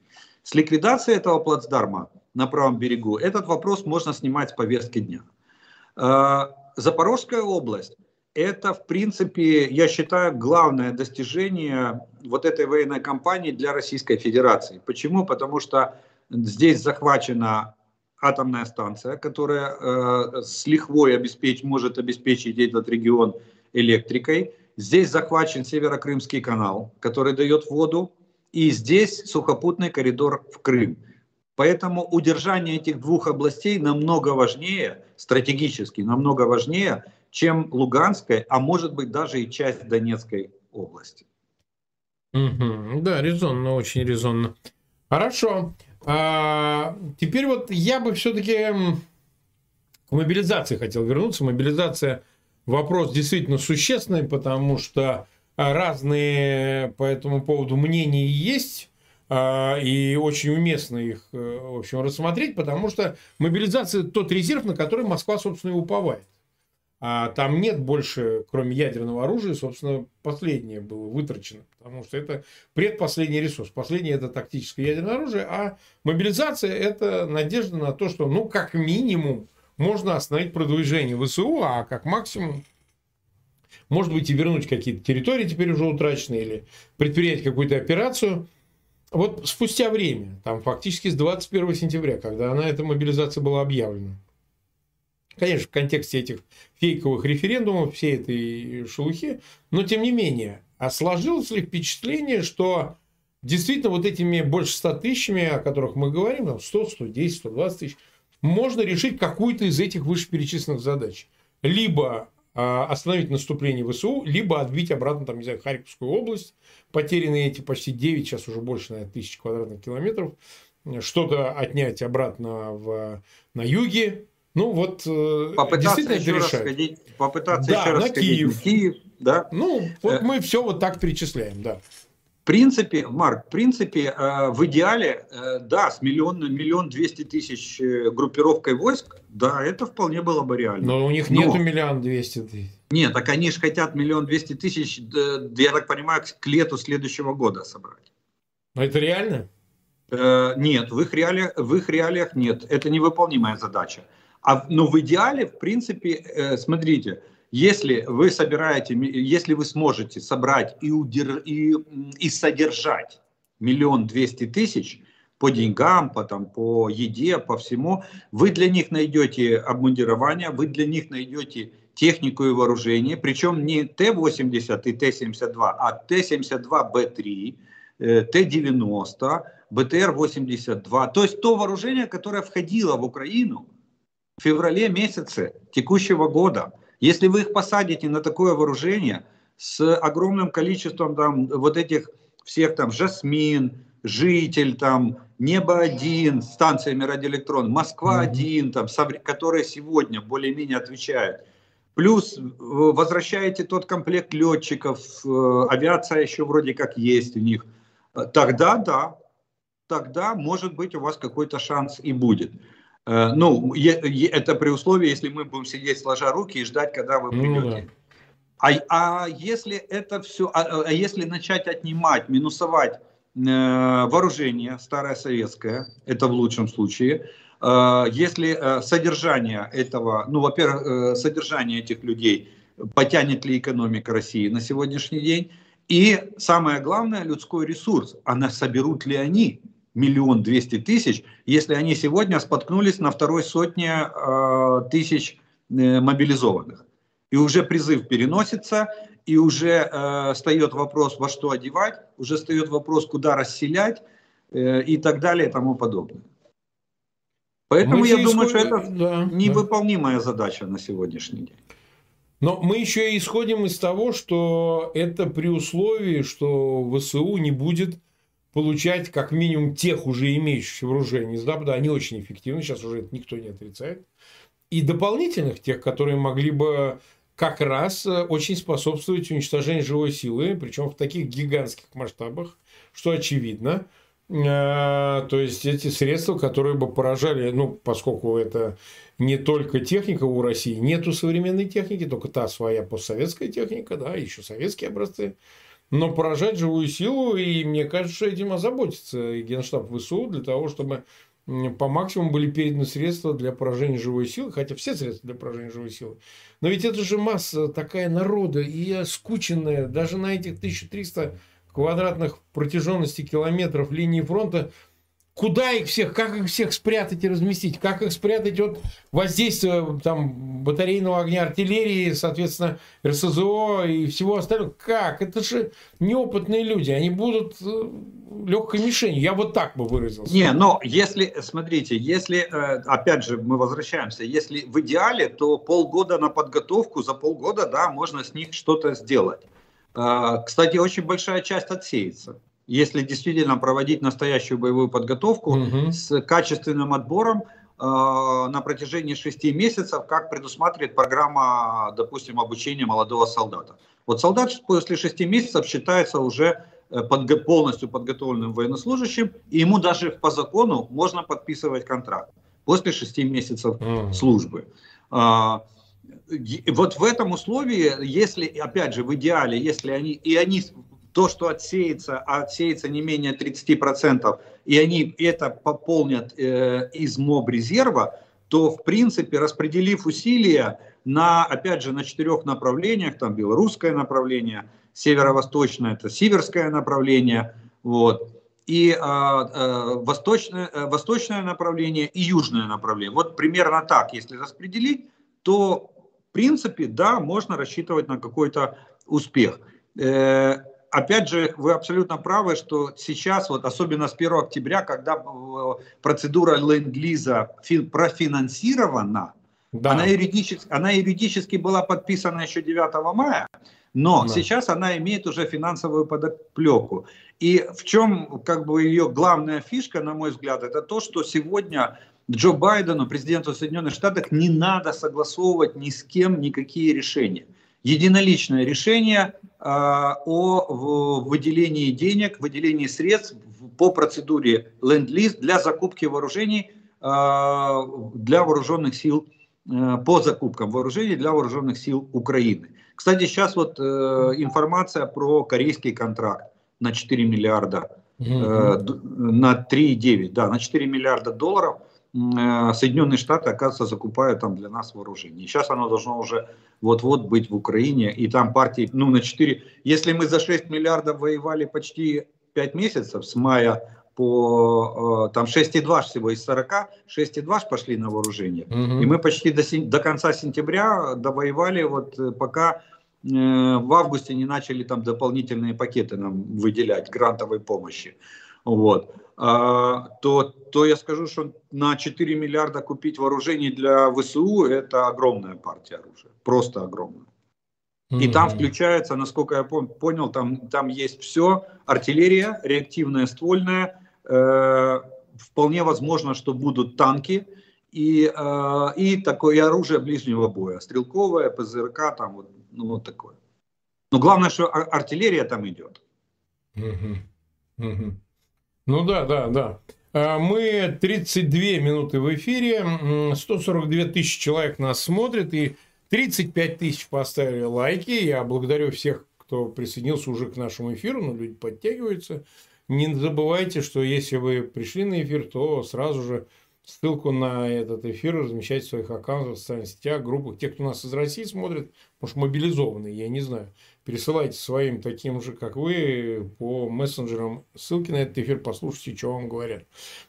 Speaker 2: С ликвидацией этого плацдарма на правом берегу, этот вопрос можно снимать с повестки дня. Запорожская область – это, в принципе, я считаю, главное достижение вот этой военной кампании для Российской Федерации. Почему? Потому что здесь захвачена атомная станция, которая э, с лихвой обеспечить, может обеспечить этот регион электрикой. Здесь захвачен Северо-Крымский канал, который дает воду. И здесь сухопутный коридор в Крым. Поэтому удержание этих двух областей намного важнее, стратегически намного важнее, чем Луганская, а может быть даже и часть Донецкой области.
Speaker 3: Угу. Да, резонно, очень резонно. Хорошо. А, теперь вот я бы все-таки к мобилизации хотел вернуться. Мобилизация вопрос действительно существенный, потому что разные по этому поводу мнения есть. А, и очень уместно их, э, в общем, рассмотреть, потому что мобилизация тот резерв, на который Москва, собственно, и уповает. А там нет больше, кроме ядерного оружия, собственно, последнее было вытрачено. Потому что это предпоследний ресурс. Последнее это тактическое ядерное оружие, а мобилизация это надежда на то, что, ну, как минимум, можно остановить продвижение ВСУ, а как максимум, может быть, и вернуть какие-то территории теперь уже утраченные, или предпринять какую-то операцию. Вот спустя время, там фактически с 21 сентября, когда она, эта мобилизация была объявлена, Конечно, в контексте этих фейковых референдумов, всей этой шелухи, но тем не менее, а сложилось ли впечатление, что действительно вот этими больше 100 тысячами, о которых мы говорим, там 100, 110, 120 тысяч, можно решить какую-то из этих вышеперечисленных задач. Либо а, остановить наступление ВСУ, либо отбить обратно, там, не знаю, Харьковскую область, потерянные эти почти 9, сейчас уже больше, наверное, тысяч квадратных километров, что-то отнять обратно в, на юге, ну вот
Speaker 2: э, попытаться еще раз сходить, попытаться да, еще раз на сходить Киев. на Киев,
Speaker 3: да. Ну вот э, мы все вот так перечисляем, да.
Speaker 2: В принципе, Марк, в принципе, э, в идеале, да, с миллион, миллион двести тысяч группировкой войск, да, это вполне было бы реально.
Speaker 3: Но у них Но... нету миллион двести тысяч.
Speaker 2: Нет, так они же хотят миллион двести тысяч, я так понимаю, к лету следующего года собрать.
Speaker 3: Но это реально?
Speaker 2: Нет, в их, реалиях, в их реалиях нет. Это невыполнимая задача. А, ну, в идеале, в принципе, э, смотрите, если вы собираете, если вы сможете собрать и, удерж, и, и содержать миллион двести тысяч по деньгам, по, там, по еде, по всему, вы для них найдете обмундирование, вы для них найдете технику и вооружение, причем не Т-80 и Т-72, а Т-72Б3, э, Т-90, БТР-82, то есть то вооружение, которое входило в Украину – в феврале месяце текущего года, если вы их посадите на такое вооружение с огромным количеством там вот этих всех там Жасмин, Житель, там Небо-1, станциями радиоэлектрон, Москва-1, там, которые сегодня более-менее отвечают, Плюс возвращаете тот комплект летчиков, э, авиация еще вроде как есть у них. Тогда да, тогда может быть у вас какой-то шанс и будет. Э, ну, это при условии, если мы будем сидеть сложа руки и ждать, когда вы придете. Ну, да. а, а если это все, а, а если начать отнимать, минусовать э, вооружение старое советское, это в лучшем случае, э, если э, содержание этого, ну, во-первых, э, содержание этих людей потянет ли экономика России на сегодняшний день, и самое главное, людской ресурс, а соберут ли они миллион двести тысяч, если они сегодня споткнулись на второй сотне э, тысяч э, мобилизованных. И уже призыв переносится, и уже э, встает вопрос, во что одевать, уже встает вопрос, куда расселять э, и так далее и тому подобное. Поэтому мы я думаю, исходим... что это да, невыполнимая да. задача на сегодняшний день.
Speaker 3: Но мы еще и исходим из того, что это при условии, что ВСУ не будет получать как минимум тех уже имеющихся вооружений из Запада, они очень эффективны, сейчас уже это никто не отрицает, и дополнительных тех, которые могли бы как раз э, очень способствовать уничтожению живой силы, причем в таких гигантских масштабах, что очевидно. Э, то есть эти средства, которые бы поражали, ну, поскольку это не только техника у России, нету современной техники, только та своя постсоветская техника, да, еще советские образцы, но поражать живую силу, и мне кажется, этим озаботится и Генштаб ВСУ для того, чтобы по максимуму были переданы средства для поражения живой силы, хотя все средства для поражения живой силы. Но ведь это же масса такая народа и скученная, даже на этих 1300 квадратных протяженности километров линии фронта куда их всех, как их всех спрятать и разместить, как их спрятать от воздействия там, батарейного огня артиллерии, соответственно, РСЗО и всего остального. Как? Это же неопытные люди, они будут э, легкой мишенью. Я вот так бы выразился.
Speaker 2: Не, но если, смотрите, если, э, опять же, мы возвращаемся, если в идеале, то полгода на подготовку, за полгода, да, можно с них что-то сделать. Э, кстати, очень большая часть отсеется если действительно проводить настоящую боевую подготовку угу. с качественным отбором э, на протяжении шести месяцев, как предусматривает программа, допустим, обучения молодого солдата. Вот солдат после шести месяцев считается уже э, подго полностью подготовленным военнослужащим, и ему даже по закону можно подписывать контракт после шести месяцев угу. службы. Э, вот в этом условии, если, опять же, в идеале, если они, и они, то, что отсеется, а отсеется не менее 30%, и они это пополнят э, из МОБ резерва, то, в принципе, распределив усилия на, опять же, на четырех направлениях, там белорусское направление, северо-восточное, это сиверское направление, вот, и э, э, восточное, э, восточное направление и южное направление. Вот примерно так, если распределить, то в принципе, да, можно рассчитывать на какой-то успех. Опять же, вы абсолютно правы, что сейчас, вот особенно с 1 октября, когда процедура ленд-лиза профинансирована, да. она, юридически, она юридически была подписана еще 9 мая, но да. сейчас она имеет уже финансовую подоплеку. И в чем как бы ее главная фишка, на мой взгляд, это то, что сегодня Джо Байдену, президенту Соединенных Штатов, не надо согласовывать ни с кем никакие решения. Единоличное решение э, о выделении денег, выделении средств по процедуре Ленд-Лиз для закупки вооружений э, для вооруженных сил, э, по закупкам вооружений для вооруженных сил Украины. Кстати, сейчас вот э, информация про корейский контракт на 4 миллиарда, э, на 3,9, да, на 4 миллиарда долларов Соединенные Штаты, оказывается, закупают там для нас вооружение. сейчас оно должно уже вот-вот быть в Украине, и там партии, ну, на 4, если мы за 6 миллиардов воевали почти 5 месяцев, с мая по, э, там 6,2 всего из 40, 6,2 пошли на вооружение. Угу. И мы почти до, до конца сентября довоевали, вот э, пока Э, в августе не начали там дополнительные пакеты нам выделять грантовой помощи, вот, то, то я скажу, что на 4 миллиарда купить вооружений для ВСУ это огромная партия оружия, просто огромная. И там включается, насколько я понял, там, там есть все, артиллерия, реактивная ствольная, э, вполне возможно, что будут танки, и, э, и такое оружие ближнего боя, стрелковое, ПЗРК, там вот ну вот такое. Но главное, что артиллерия там идет.
Speaker 3: Угу. Угу. Ну да, да, да. А, мы 32 минуты в эфире, 142 тысячи человек нас смотрит, и 35 тысяч поставили лайки. Я благодарю всех, кто присоединился уже к нашему эфиру, но люди подтягиваются. Не забывайте, что если вы пришли на эфир, то сразу же ссылку на этот эфир размещать в своих аккаунтах, в социальных сетях, группах. Те, кто нас из России смотрит, может, мобилизованные, я не знаю. Пересылайте своим таким же, как вы, по мессенджерам ссылки на этот эфир, послушайте, что вам говорят.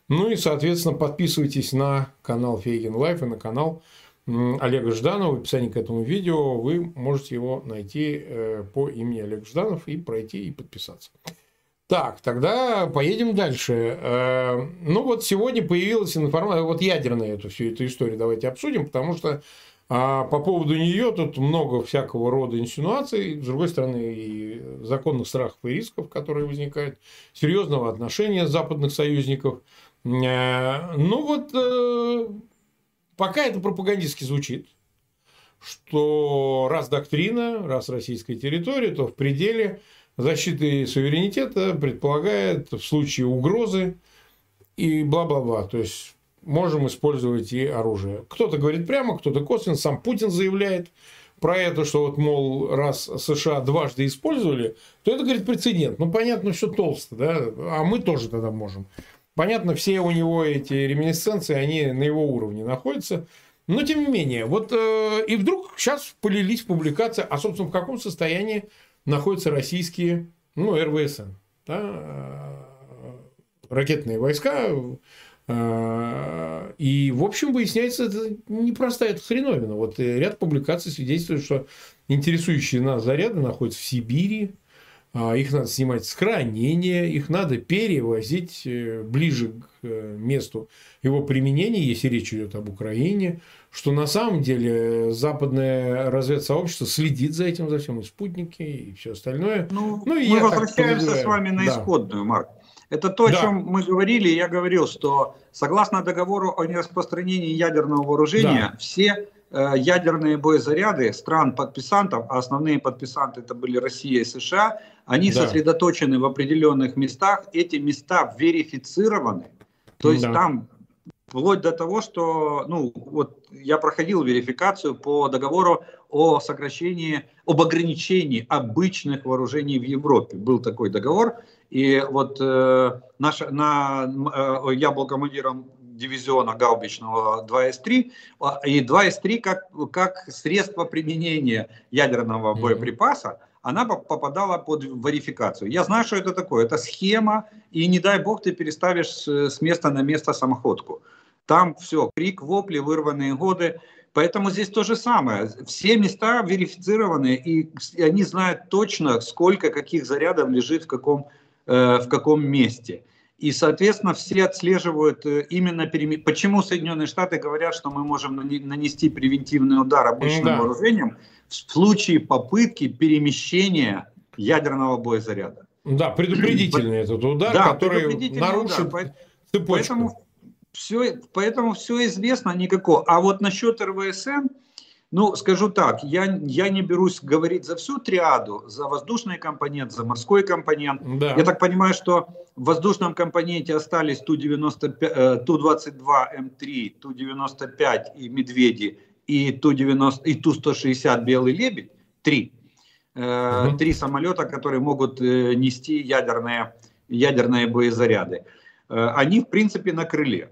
Speaker 3: Ну и, соответственно, подписывайтесь на канал Фейгин Live и на канал Олега Жданова. В описании к этому видео вы можете его найти э, по имени Олег Жданов и пройти и подписаться. Так, тогда поедем дальше. Э, ну вот сегодня появилась информация, вот ядерная эту всю эту историю давайте обсудим, потому что а по поводу нее тут много всякого рода инсинуаций, с другой стороны, и законных страхов и рисков, которые возникают, серьезного отношения западных союзников. Э, ну вот, э, пока это пропагандистски звучит, что раз доктрина, раз российская территория, то в пределе защиты суверенитета предполагает в случае угрозы и бла-бла-бла. То есть можем использовать и оружие. Кто-то говорит прямо, кто-то косвенно. Сам Путин заявляет про это, что вот, мол, раз США дважды использовали, то это, говорит, прецедент. Ну, понятно, что толсто, да, а мы тоже тогда можем. Понятно, все у него эти реминесценции, они на его уровне находятся. Но, тем не менее, вот э, и вдруг сейчас полились публикации, а, собственно, в каком состоянии находятся российские, ну, РВСН, да, э, ракетные войска. Э, и, в общем, выясняется, это непростая это хреновина. Вот ряд публикаций свидетельствует, что интересующие нас заряды находятся в Сибири, а их надо снимать с хранения, их надо перевозить э, ближе к месту его применения, если речь идет об Украине что на самом деле западное разведсообщество следит за этим, за всем, и спутники, и все остальное.
Speaker 2: Ну, ну и мы возвращаемся с вами на да. исходную, Марк. Это то, о да. чем мы говорили. Я говорил, что согласно договору о нераспространении ядерного вооружения, да. все э, ядерные боезаряды стран-подписантов, а основные подписанты это были Россия и США, они да. сосредоточены в определенных местах. Эти места верифицированы. То есть да. там вплоть до того, что, ну, вот я проходил верификацию по договору о сокращении, об ограничении обычных вооружений в Европе. Был такой договор, и вот э, наш, на, э, я был командиром дивизиона гаубичного 2С3, а, и 2С3 как, как средство применения ядерного боеприпаса, она попадала под верификацию. Я знаю, что это такое. Это схема, и не дай бог ты переставишь с места на место самоходку. Там все, крик, вопли, вырванные годы. Поэтому здесь то же самое. Все места верифицированы, и они знают точно, сколько каких зарядов лежит в каком, в каком месте. И, соответственно, все отслеживают э, именно перемен... Почему Соединенные Штаты говорят, что мы можем нанести превентивный удар обычным да. вооружением в случае попытки перемещения ядерного боезаряда.
Speaker 3: Да, предупредительный этот удар, да, который нарушит удар. цепочку.
Speaker 2: Поэтому все, поэтому все известно, никакого. А вот насчет РВСН, ну, скажу так, я, я не берусь говорить за всю триаду, за воздушный компонент, за морской компонент. Да. Я так понимаю, что в воздушном компоненте остались Ту-95, Ту-22М3, Ту-95 и Медведи, и Ту-90, и Ту-160 Белый Лебедь, три. Угу. Три самолета, которые могут э, нести ядерные, ядерные боезаряды. Э, они, в принципе, на крыле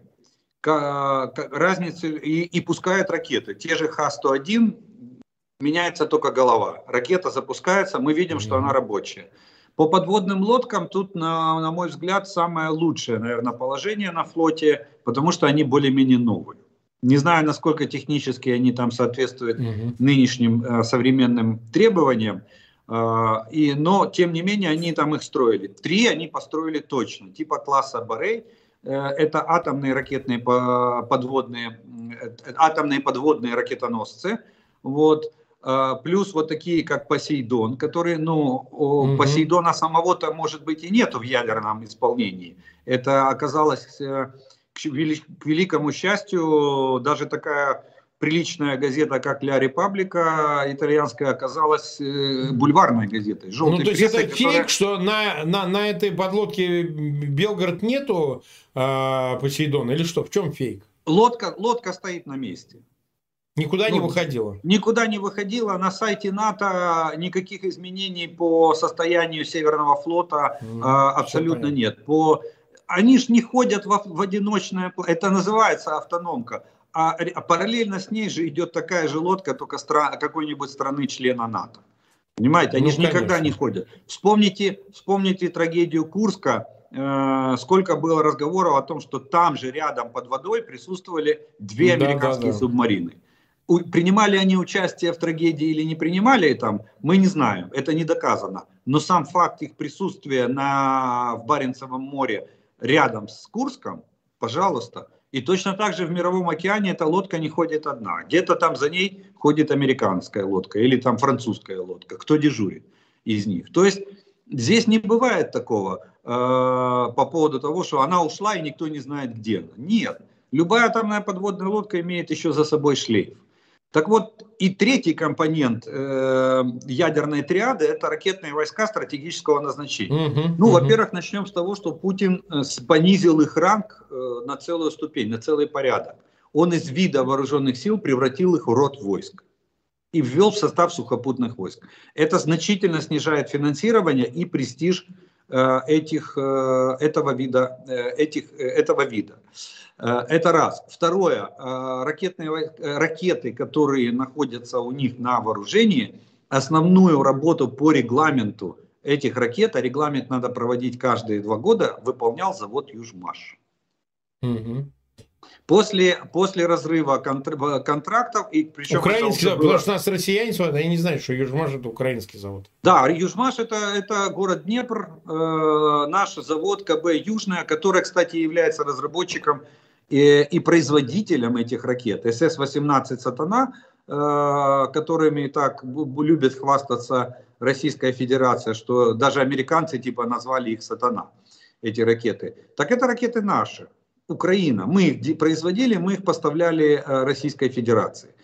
Speaker 2: разницы и, и пускают ракеты. Те же Х-101, меняется только голова. Ракета запускается, мы видим, что она рабочая. По подводным лодкам тут, на, на мой взгляд, самое лучшее, наверное, положение на флоте, потому что они более-менее новые. Не знаю, насколько технически они там соответствуют угу. нынешним э, современным требованиям, э, и, но, тем не менее, они там их строили. Три они построили точно, типа класса Э, это атомные ракетные подводные, э, атомные подводные ракетоносцы, вот, э, плюс вот такие, как Посейдон, которые, ну, угу. Посейдона самого-то, может быть, и нету в ядерном исполнении. Это оказалось, к великому счастью, даже такая приличная газета, как «Ля Репаблика», итальянская, оказалась э, бульварной газетой.
Speaker 3: ну, то есть прессой, это которая... фейк, что на, на, на этой подлодке Белгород нету э, Посейдона, или что? В чем фейк?
Speaker 2: Лодка, лодка стоит на месте.
Speaker 3: Никуда ну, не выходила?
Speaker 2: Никуда не выходила. На сайте НАТО никаких изменений по состоянию Северного флота mm, э, абсолютно нет. По... Они же не ходят в, в одиночное... Это называется автономка а, а параллельно с ней же идет такая же лодка, только стра- какой-нибудь страны члена НАТО. Понимаете, они ну, же никогда не ходят. Вспомните, вспомните трагедию Курска, э, сколько было разговоров о том, что там же рядом под водой присутствовали две американские да, да. субмарины. У, принимали они участие в трагедии или не принимали там, мы не знаем, это не доказано. Но сам факт их присутствия на, в Баренцевом море рядом с Курском, пожалуйста, и точно так же в Мировом океане эта лодка не ходит одна. Где-то там за ней ходит американская лодка или там французская лодка. Кто дежурит из них? То есть здесь не бывает такого э, по поводу того, что она ушла и никто не знает где она. Нет. Любая атомная подводная лодка имеет еще за собой шлейф. Так вот, и третий компонент э, ядерной триады – это ракетные войска стратегического назначения. Угу, ну, угу. во-первых, начнем с того, что Путин э, понизил их ранг э, на целую ступень, на целый порядок. Он из вида вооруженных сил превратил их в род войск и ввел в состав сухопутных войск. Это значительно снижает финансирование и престиж этих, э, этого вида. Э, этих, э, этого вида. Э, это раз. Второе, э, ракетные, э, ракеты, которые находятся у них на вооружении, основную работу по регламенту этих ракет, а регламент надо проводить каждые два года, выполнял завод Южмаш. Угу. После, после разрыва контрактов, и
Speaker 3: причем... Украинский завод, было... потому что у нас россияне смотрят, они не знают, что Южмаш это украинский завод.
Speaker 2: Да, Южмаш это, это город Днепр, э, наш завод КБ Южная, который, кстати, является разработчиком и, и производителем этих ракет. СС-18 «Сатана», э, которыми так любит хвастаться Российская Федерация, что даже американцы типа назвали их «Сатана», эти ракеты. Так это ракеты наши, Украина. Мы их производили, мы их поставляли э, Российской Федерации.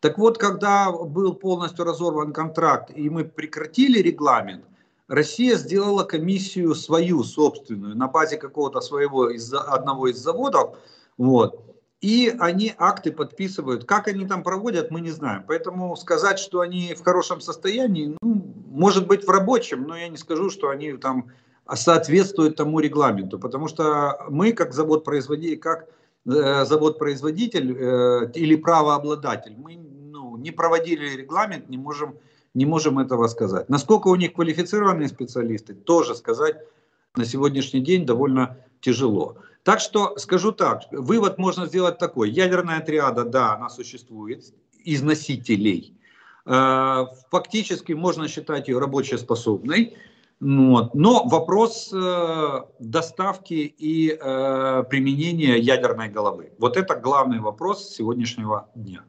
Speaker 2: Так вот, когда был полностью разорван контракт и мы прекратили регламент, Россия сделала комиссию свою собственную на базе какого-то своего из одного из заводов, вот. и они акты подписывают. Как они там проводят, мы не знаем. Поэтому сказать, что они в хорошем состоянии, ну, может быть в рабочем, но я не скажу, что они там соответствуют тому регламенту. Потому что мы, как завод-производитель, как э, завод-производитель э, или правообладатель, мы ну, не проводили регламент, не можем, не можем этого сказать. Насколько у них квалифицированные специалисты, тоже сказать на сегодняшний день довольно тяжело. Так что скажу так, вывод можно сделать такой. Ядерная триада, да, она существует из носителей. Э, фактически можно считать ее рабочеспособной. Вот. Но вопрос э, доставки и э, применения ядерной головы. Вот это главный вопрос сегодняшнего дня.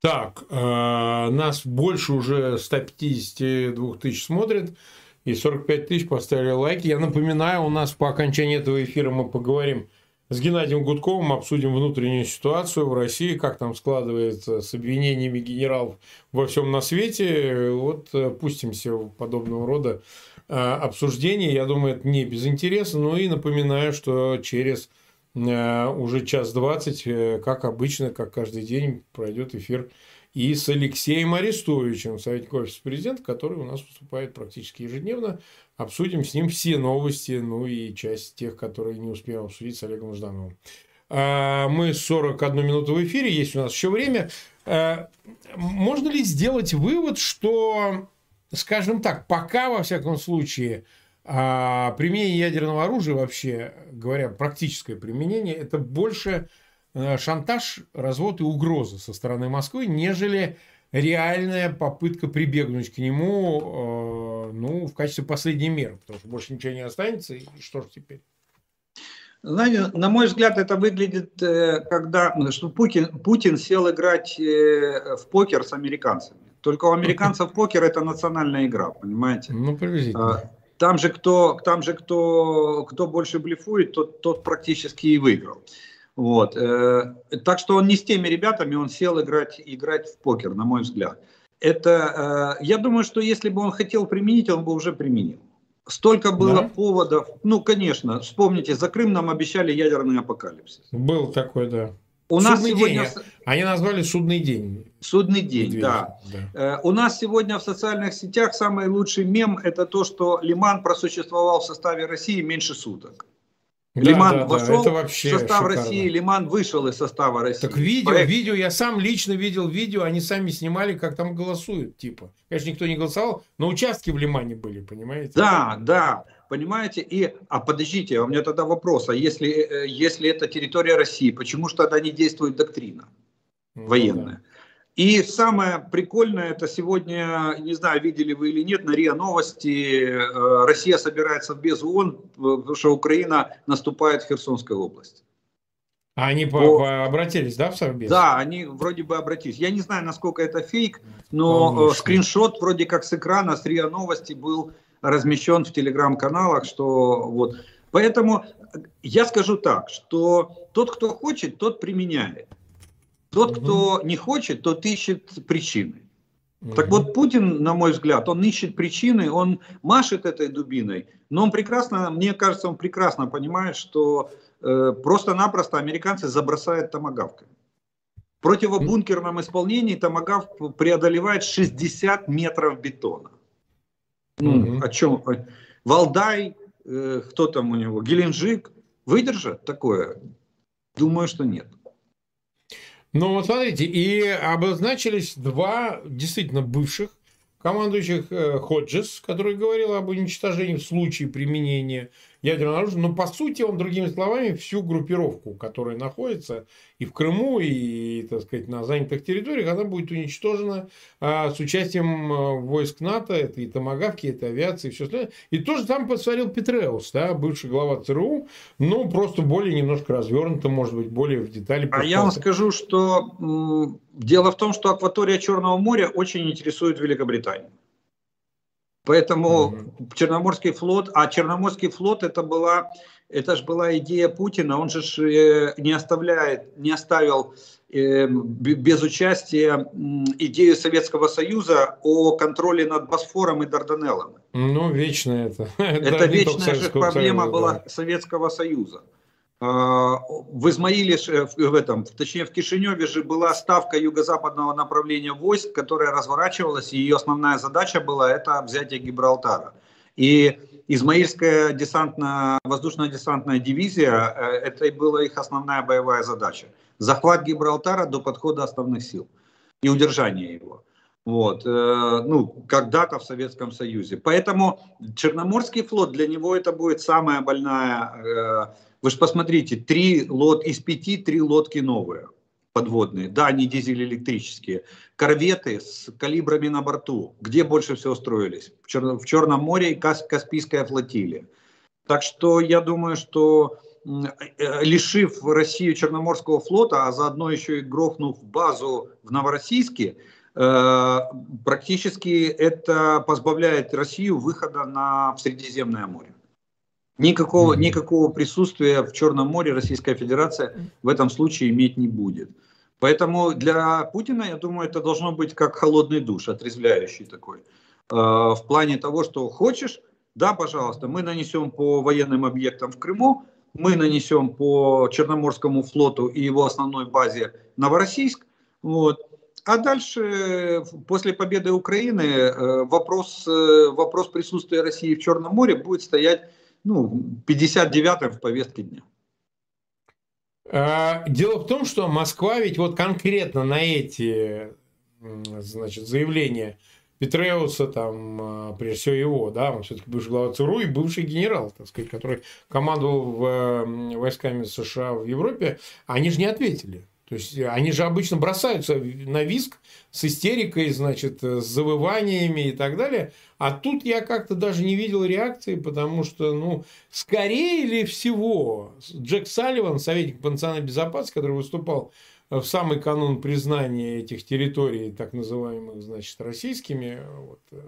Speaker 3: Так, э, нас больше уже 152 тысяч смотрит и 45 тысяч поставили лайки. Я напоминаю, у нас по окончании этого эфира мы поговорим с Геннадием Гудковым, обсудим внутреннюю ситуацию в России, как там складывается с обвинениями генералов во всем на свете. Вот э, пустимся в подобного рода э, обсуждения. Я думаю, это не без интереса. Ну и напоминаю, что через уже час двадцать, как обычно, как каждый день, пройдет эфир и с Алексеем Арестовичем, советник офиса президента, который у нас выступает практически ежедневно. Обсудим с ним все новости, ну и часть тех, которые не успеем обсудить с Олегом Ждановым. А, мы 41 минуту в эфире, есть у нас еще время. Можно ли сделать вывод, что, скажем так, пока, во всяком случае, а, применение ядерного оружия, вообще говоря, практическое применение, это больше Э, шантаж, развод и угроза со стороны Москвы, нежели реальная попытка прибегнуть к нему э, ну, в качестве последней меры, потому что больше ничего не останется, и что же теперь?
Speaker 2: Знаете, на мой взгляд, это выглядит, э, когда ну, что Путин, Путин сел играть в покер с американцами. Только у американцев покер это национальная игра, понимаете?
Speaker 3: Ну, приблизительно.
Speaker 2: Там же кто, там же кто, кто больше блефует, тот, тот практически и выиграл. Вот. Э, так что он не с теми ребятами, он сел играть, играть в покер, на мой взгляд. Это, э, я думаю, что если бы он хотел применить, он бы уже применил. Столько было да? поводов. Ну, конечно, вспомните, за Крым нам обещали ядерный апокалипсис.
Speaker 3: Был такой, да.
Speaker 2: У судный нас сегодня... день.
Speaker 3: Они назвали судный день.
Speaker 2: Судный день, Медведев, да. да. Э, у нас сегодня в социальных сетях самый лучший мем это то, что Лиман просуществовал в составе России меньше суток. Лиман да, вошел да, в состав шикарно. России, Лиман вышел из состава России.
Speaker 3: Так видео, Проект... видео, я сам лично видел видео, они сами снимали, как там голосуют, типа. Конечно, никто не голосовал, но участки в Лимане были, понимаете?
Speaker 2: Да, да, понимаете. И, а подождите, у меня тогда вопрос, а если, э, если это территория России, почему же тогда не действует доктрина ну, военная? Да. И самое прикольное, это сегодня, не знаю, видели вы или нет, на РИА Новости, э, Россия собирается в без ООН, потому что Украина наступает в Херсонской области.
Speaker 3: А они по, по, по обратились, да, в Совбез?
Speaker 2: Да, они вроде бы обратились. Я не знаю, насколько это фейк, но э, Конечно. скриншот вроде как с экрана с РИА Новости был размещен в телеграм-каналах, что вот. Поэтому я скажу так, что тот, кто хочет, тот применяет. Тот, кто не хочет, тот ищет причины. Так вот, Путин, на мой взгляд, он ищет причины, он машет этой дубиной, но он прекрасно, мне кажется, он прекрасно понимает, что э, просто-напросто американцы забросают томогавками. В противобункерном исполнении томогавк преодолевает 60 метров бетона. Ну, о чем? Валдай, э, кто там у него, Геленджик, выдержат такое? Думаю, что нет.
Speaker 3: Ну вот смотрите, и обозначились два действительно бывших командующих э, Ходжес, который говорил об уничтожении в случае применения ядерного оружия. Но по сути он, другими словами, всю группировку, которая находится и в Крыму, и, так сказать, на занятых территориях, она будет уничтожена а, с участием а, войск НАТО, это и томогавки, это авиация, и все остальное. И тоже там посмотрел Петреус, да, бывший глава ЦРУ, ну, просто более немножко развернуто, может быть, более в детали.
Speaker 2: А я вам скажу, что дело в том, что акватория Черного моря очень интересует Великобританию. Поэтому mm Черноморский флот, а Черноморский флот это была, это же была идея Путина, он же э, не оставляет, не оставил э, без участия идею Советского Союза о контроле над Босфором и Дарданеллами.
Speaker 3: Ну, вечно это. [LAUGHS]
Speaker 2: Это вечная же проблема была Советского Союза. В Измаиле, в этом, точнее в Кишиневе же была ставка юго-западного направления войск, которая разворачивалась, и ее основная задача была это взятие Гибралтара. И Измаильская десантно, воздушная десантная дивизия, э, это и была их основная боевая задача. Захват Гибралтара до подхода основных сил и удержание его. Вот, э, ну, когда-то в Советском Союзе. Поэтому Черноморский флот, для него это будет самая больная... Э, вы же посмотрите, три лод, из пяти три лодки новые подводные. Да, они дизель-электрические. Корветы с калибрами на борту. Где больше всего строились? В, Чер... в Черном море и Кас... Каспийская флотилия. Так что я думаю, что э, лишив Россию Черноморского флота, а заодно еще и грохнув базу в Новороссийске, э, практически это позбавляет Россию выхода на Средиземное море. Никакого, никакого присутствия в Черном море Российская Федерация в этом случае иметь не будет. Поэтому для Путина, я думаю, это должно быть как холодный душ, отрезвляющий такой. Э, в плане того, что хочешь, да, пожалуйста, мы нанесем по военным объектам в Крыму, мы нанесем по Черноморскому флоту и его основной базе Новороссийск. Вот. А дальше, после победы Украины, э, вопрос, э, вопрос присутствия России в Черном море будет стоять ну, 59-м в повестке дня.
Speaker 3: А, дело в том, что Москва ведь вот конкретно на эти значит, заявления Петреуса, там, а, прежде всего его, да, он все-таки бывший глава ЦРУ и бывший генерал, так сказать, который командовал в, войсками США в Европе, они же не ответили. То есть они же обычно бросаются на виск с истерикой, значит, с завываниями и так далее. А тут я как-то даже не видел реакции, потому что, ну, скорее ли всего, Джек Салливан, советник по национальной безопасности, который выступал в самый канун признания этих территорий, так называемых, значит, российскими, вот, э,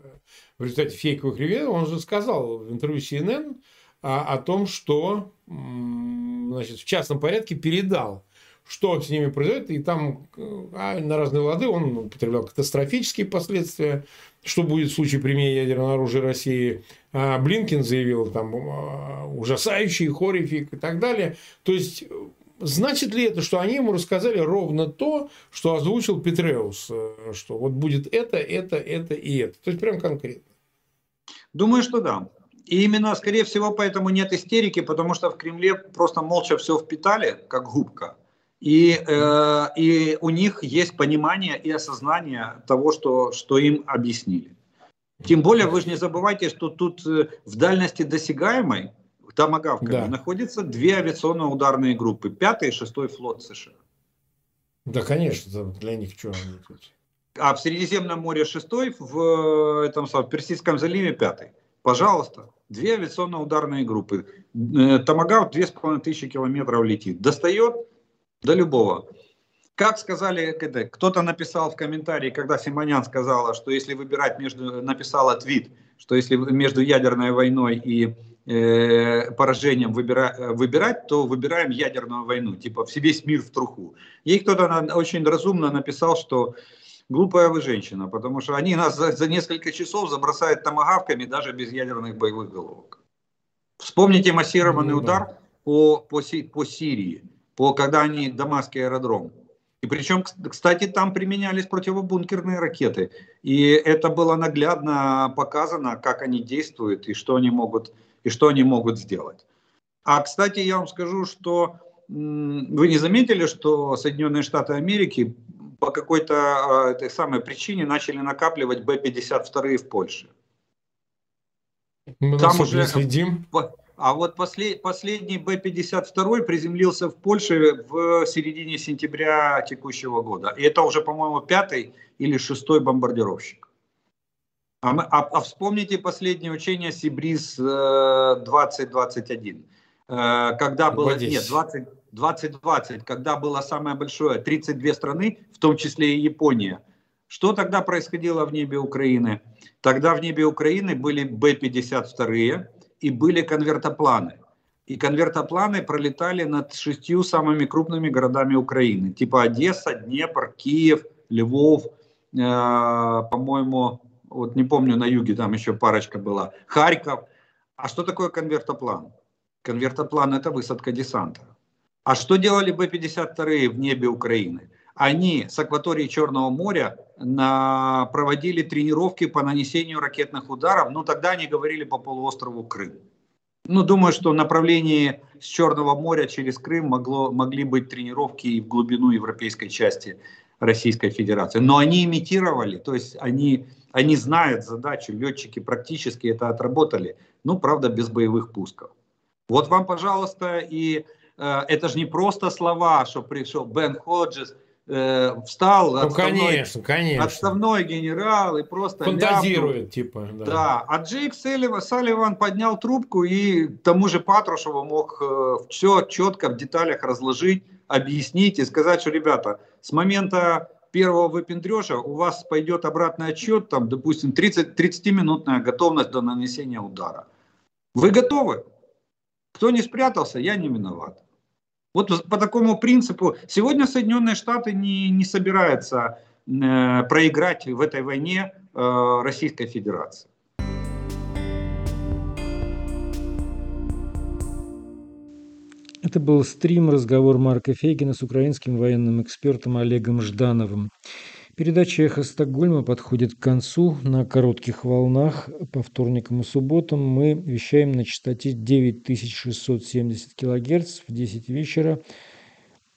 Speaker 3: в результате фейковых ревью, он же сказал в интервью CNN о, о том, что, значит, в частном порядке передал что с ними произойдет, и там а, на разные лады он употреблял катастрофические последствия, что будет в случае применения ядерного оружия России. А Блинкин заявил там а, ужасающий хорифик и так далее. То есть, значит ли это, что они ему рассказали ровно то, что озвучил Петреус, э, что вот будет это, это, это и это. То есть, прям конкретно.
Speaker 2: Думаю, что да. И именно, скорее всего, поэтому нет истерики, потому что в Кремле просто молча все впитали, как губка. И, э, и у них есть понимание и осознание того, что, что им объяснили. Тем более, вы же не забывайте, что тут э, в дальности досягаемой, Томагавками, да. находятся две авиационно-ударные группы, пятый и шестой флот США.
Speaker 3: Да, конечно, для них что они тут.
Speaker 2: А в Средиземном море шестой, в, этом, в Персидском заливе пятый. Пожалуйста, две авиационно-ударные группы. Э, Томагавк две с тысячи километров летит. Достает до любого. Как сказали, кто-то написал в комментарии, когда Симонян сказала, что если выбирать между, написала твит, что если между ядерной войной и э, поражением выбира, выбирать, то выбираем ядерную войну, типа весь мир в труху. Ей кто-то очень разумно написал, что глупая вы женщина, потому что они нас за, за несколько часов забросают томогавками даже без ядерных боевых головок. Вспомните массированный ну, удар да. по, по, по Сирии по, когда они Дамасский аэродром. И причем, кстати, там применялись противобункерные ракеты. И это было наглядно показано, как они действуют и что они могут, и что они могут сделать. А, кстати, я вам скажу, что вы не заметили, что Соединенные Штаты Америки по какой-то а, этой самой причине начали накапливать Б-52 в Польше.
Speaker 3: Мы Там уже следим.
Speaker 2: А вот послед, последний Б-52 приземлился в Польше в середине сентября текущего года. И это уже, по-моему, пятый или шестой бомбардировщик. А, мы, а, а вспомните последнее учение Сибриз 2021, э, э, когда было... Нет, 20, 2020, когда было самое большое, 32 страны, в том числе и Япония. Что тогда происходило в небе Украины? Тогда в небе Украины были Б-52, и были конвертопланы. И конвертопланы пролетали над шестью самыми крупными городами Украины, типа Одесса, Днепр, Киев, Львов, э, по-моему, вот не помню, на юге там еще парочка была, Харьков. А что такое конвертоплан? Конвертоплан это высадка десанта. А что делали Б-52 в небе Украины? Они с акватории Черного моря на, проводили тренировки по нанесению ракетных ударов, но тогда они говорили по полуострову Крым. Ну, думаю, что в направлении с Черного моря через Крым могло, могли быть тренировки и в глубину европейской части Российской Федерации. Но они имитировали, то есть они, они знают задачу, летчики практически это отработали, ну, правда, без боевых пусков. Вот вам, пожалуйста, и э, это же не просто слова, что пришел Бен Ходжес, э, встал,
Speaker 3: ну, отставной, конечно, конечно.
Speaker 2: отставной генерал и просто
Speaker 3: фантазирует, ляпнул. типа.
Speaker 2: Да. да, а Джейк Салливан, Салливан поднял трубку и тому же Патрушеву мог э, все четко в деталях разложить, объяснить и сказать, что, ребята, с момента первого выпендрежа у вас пойдет обратный отчет, там, допустим, 30, 30-минутная готовность до нанесения удара. Вы готовы? Кто не спрятался, я не виноват. Вот по такому принципу сегодня Соединенные Штаты не, не собираются э, проиграть в этой войне э, Российской Федерации.
Speaker 1: Это был стрим, разговор Марка Фейгина с украинским военным экспертом Олегом Ждановым. Передача «Эхо Стокгольма» подходит к концу. На коротких волнах по вторникам и субботам мы вещаем на частоте 9670 кГц в 10 вечера.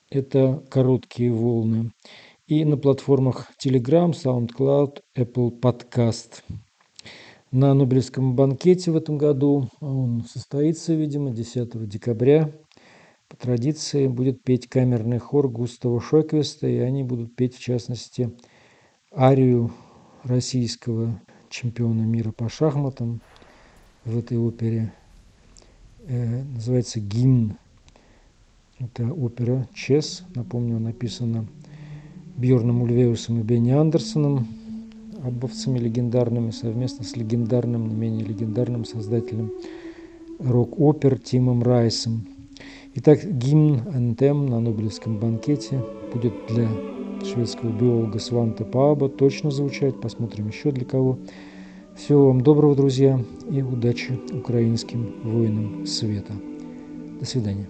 Speaker 1: Это короткие волны. И на платформах Telegram, SoundCloud, Apple Podcast. На Нобелевском банкете в этом году, он состоится, видимо, 10 декабря, по традиции будет петь камерный хор Густава Шоквеста, и они будут петь, в частности, арию российского чемпиона мира по шахматам в этой опере. Э, называется «Гимн». Это опера «Чес». Напомню, написана Бьорном Ульвеусом и Бенни Андерсоном, обовцами легендарными, совместно с легендарным, не менее легендарным создателем рок-опер Тимом Райсом – Итак, гимн «Антем» на Нобелевском банкете будет для шведского биолога Сванта Пааба точно звучать. Посмотрим еще для кого. Всего вам доброго, друзья, и удачи украинским воинам света. До свидания.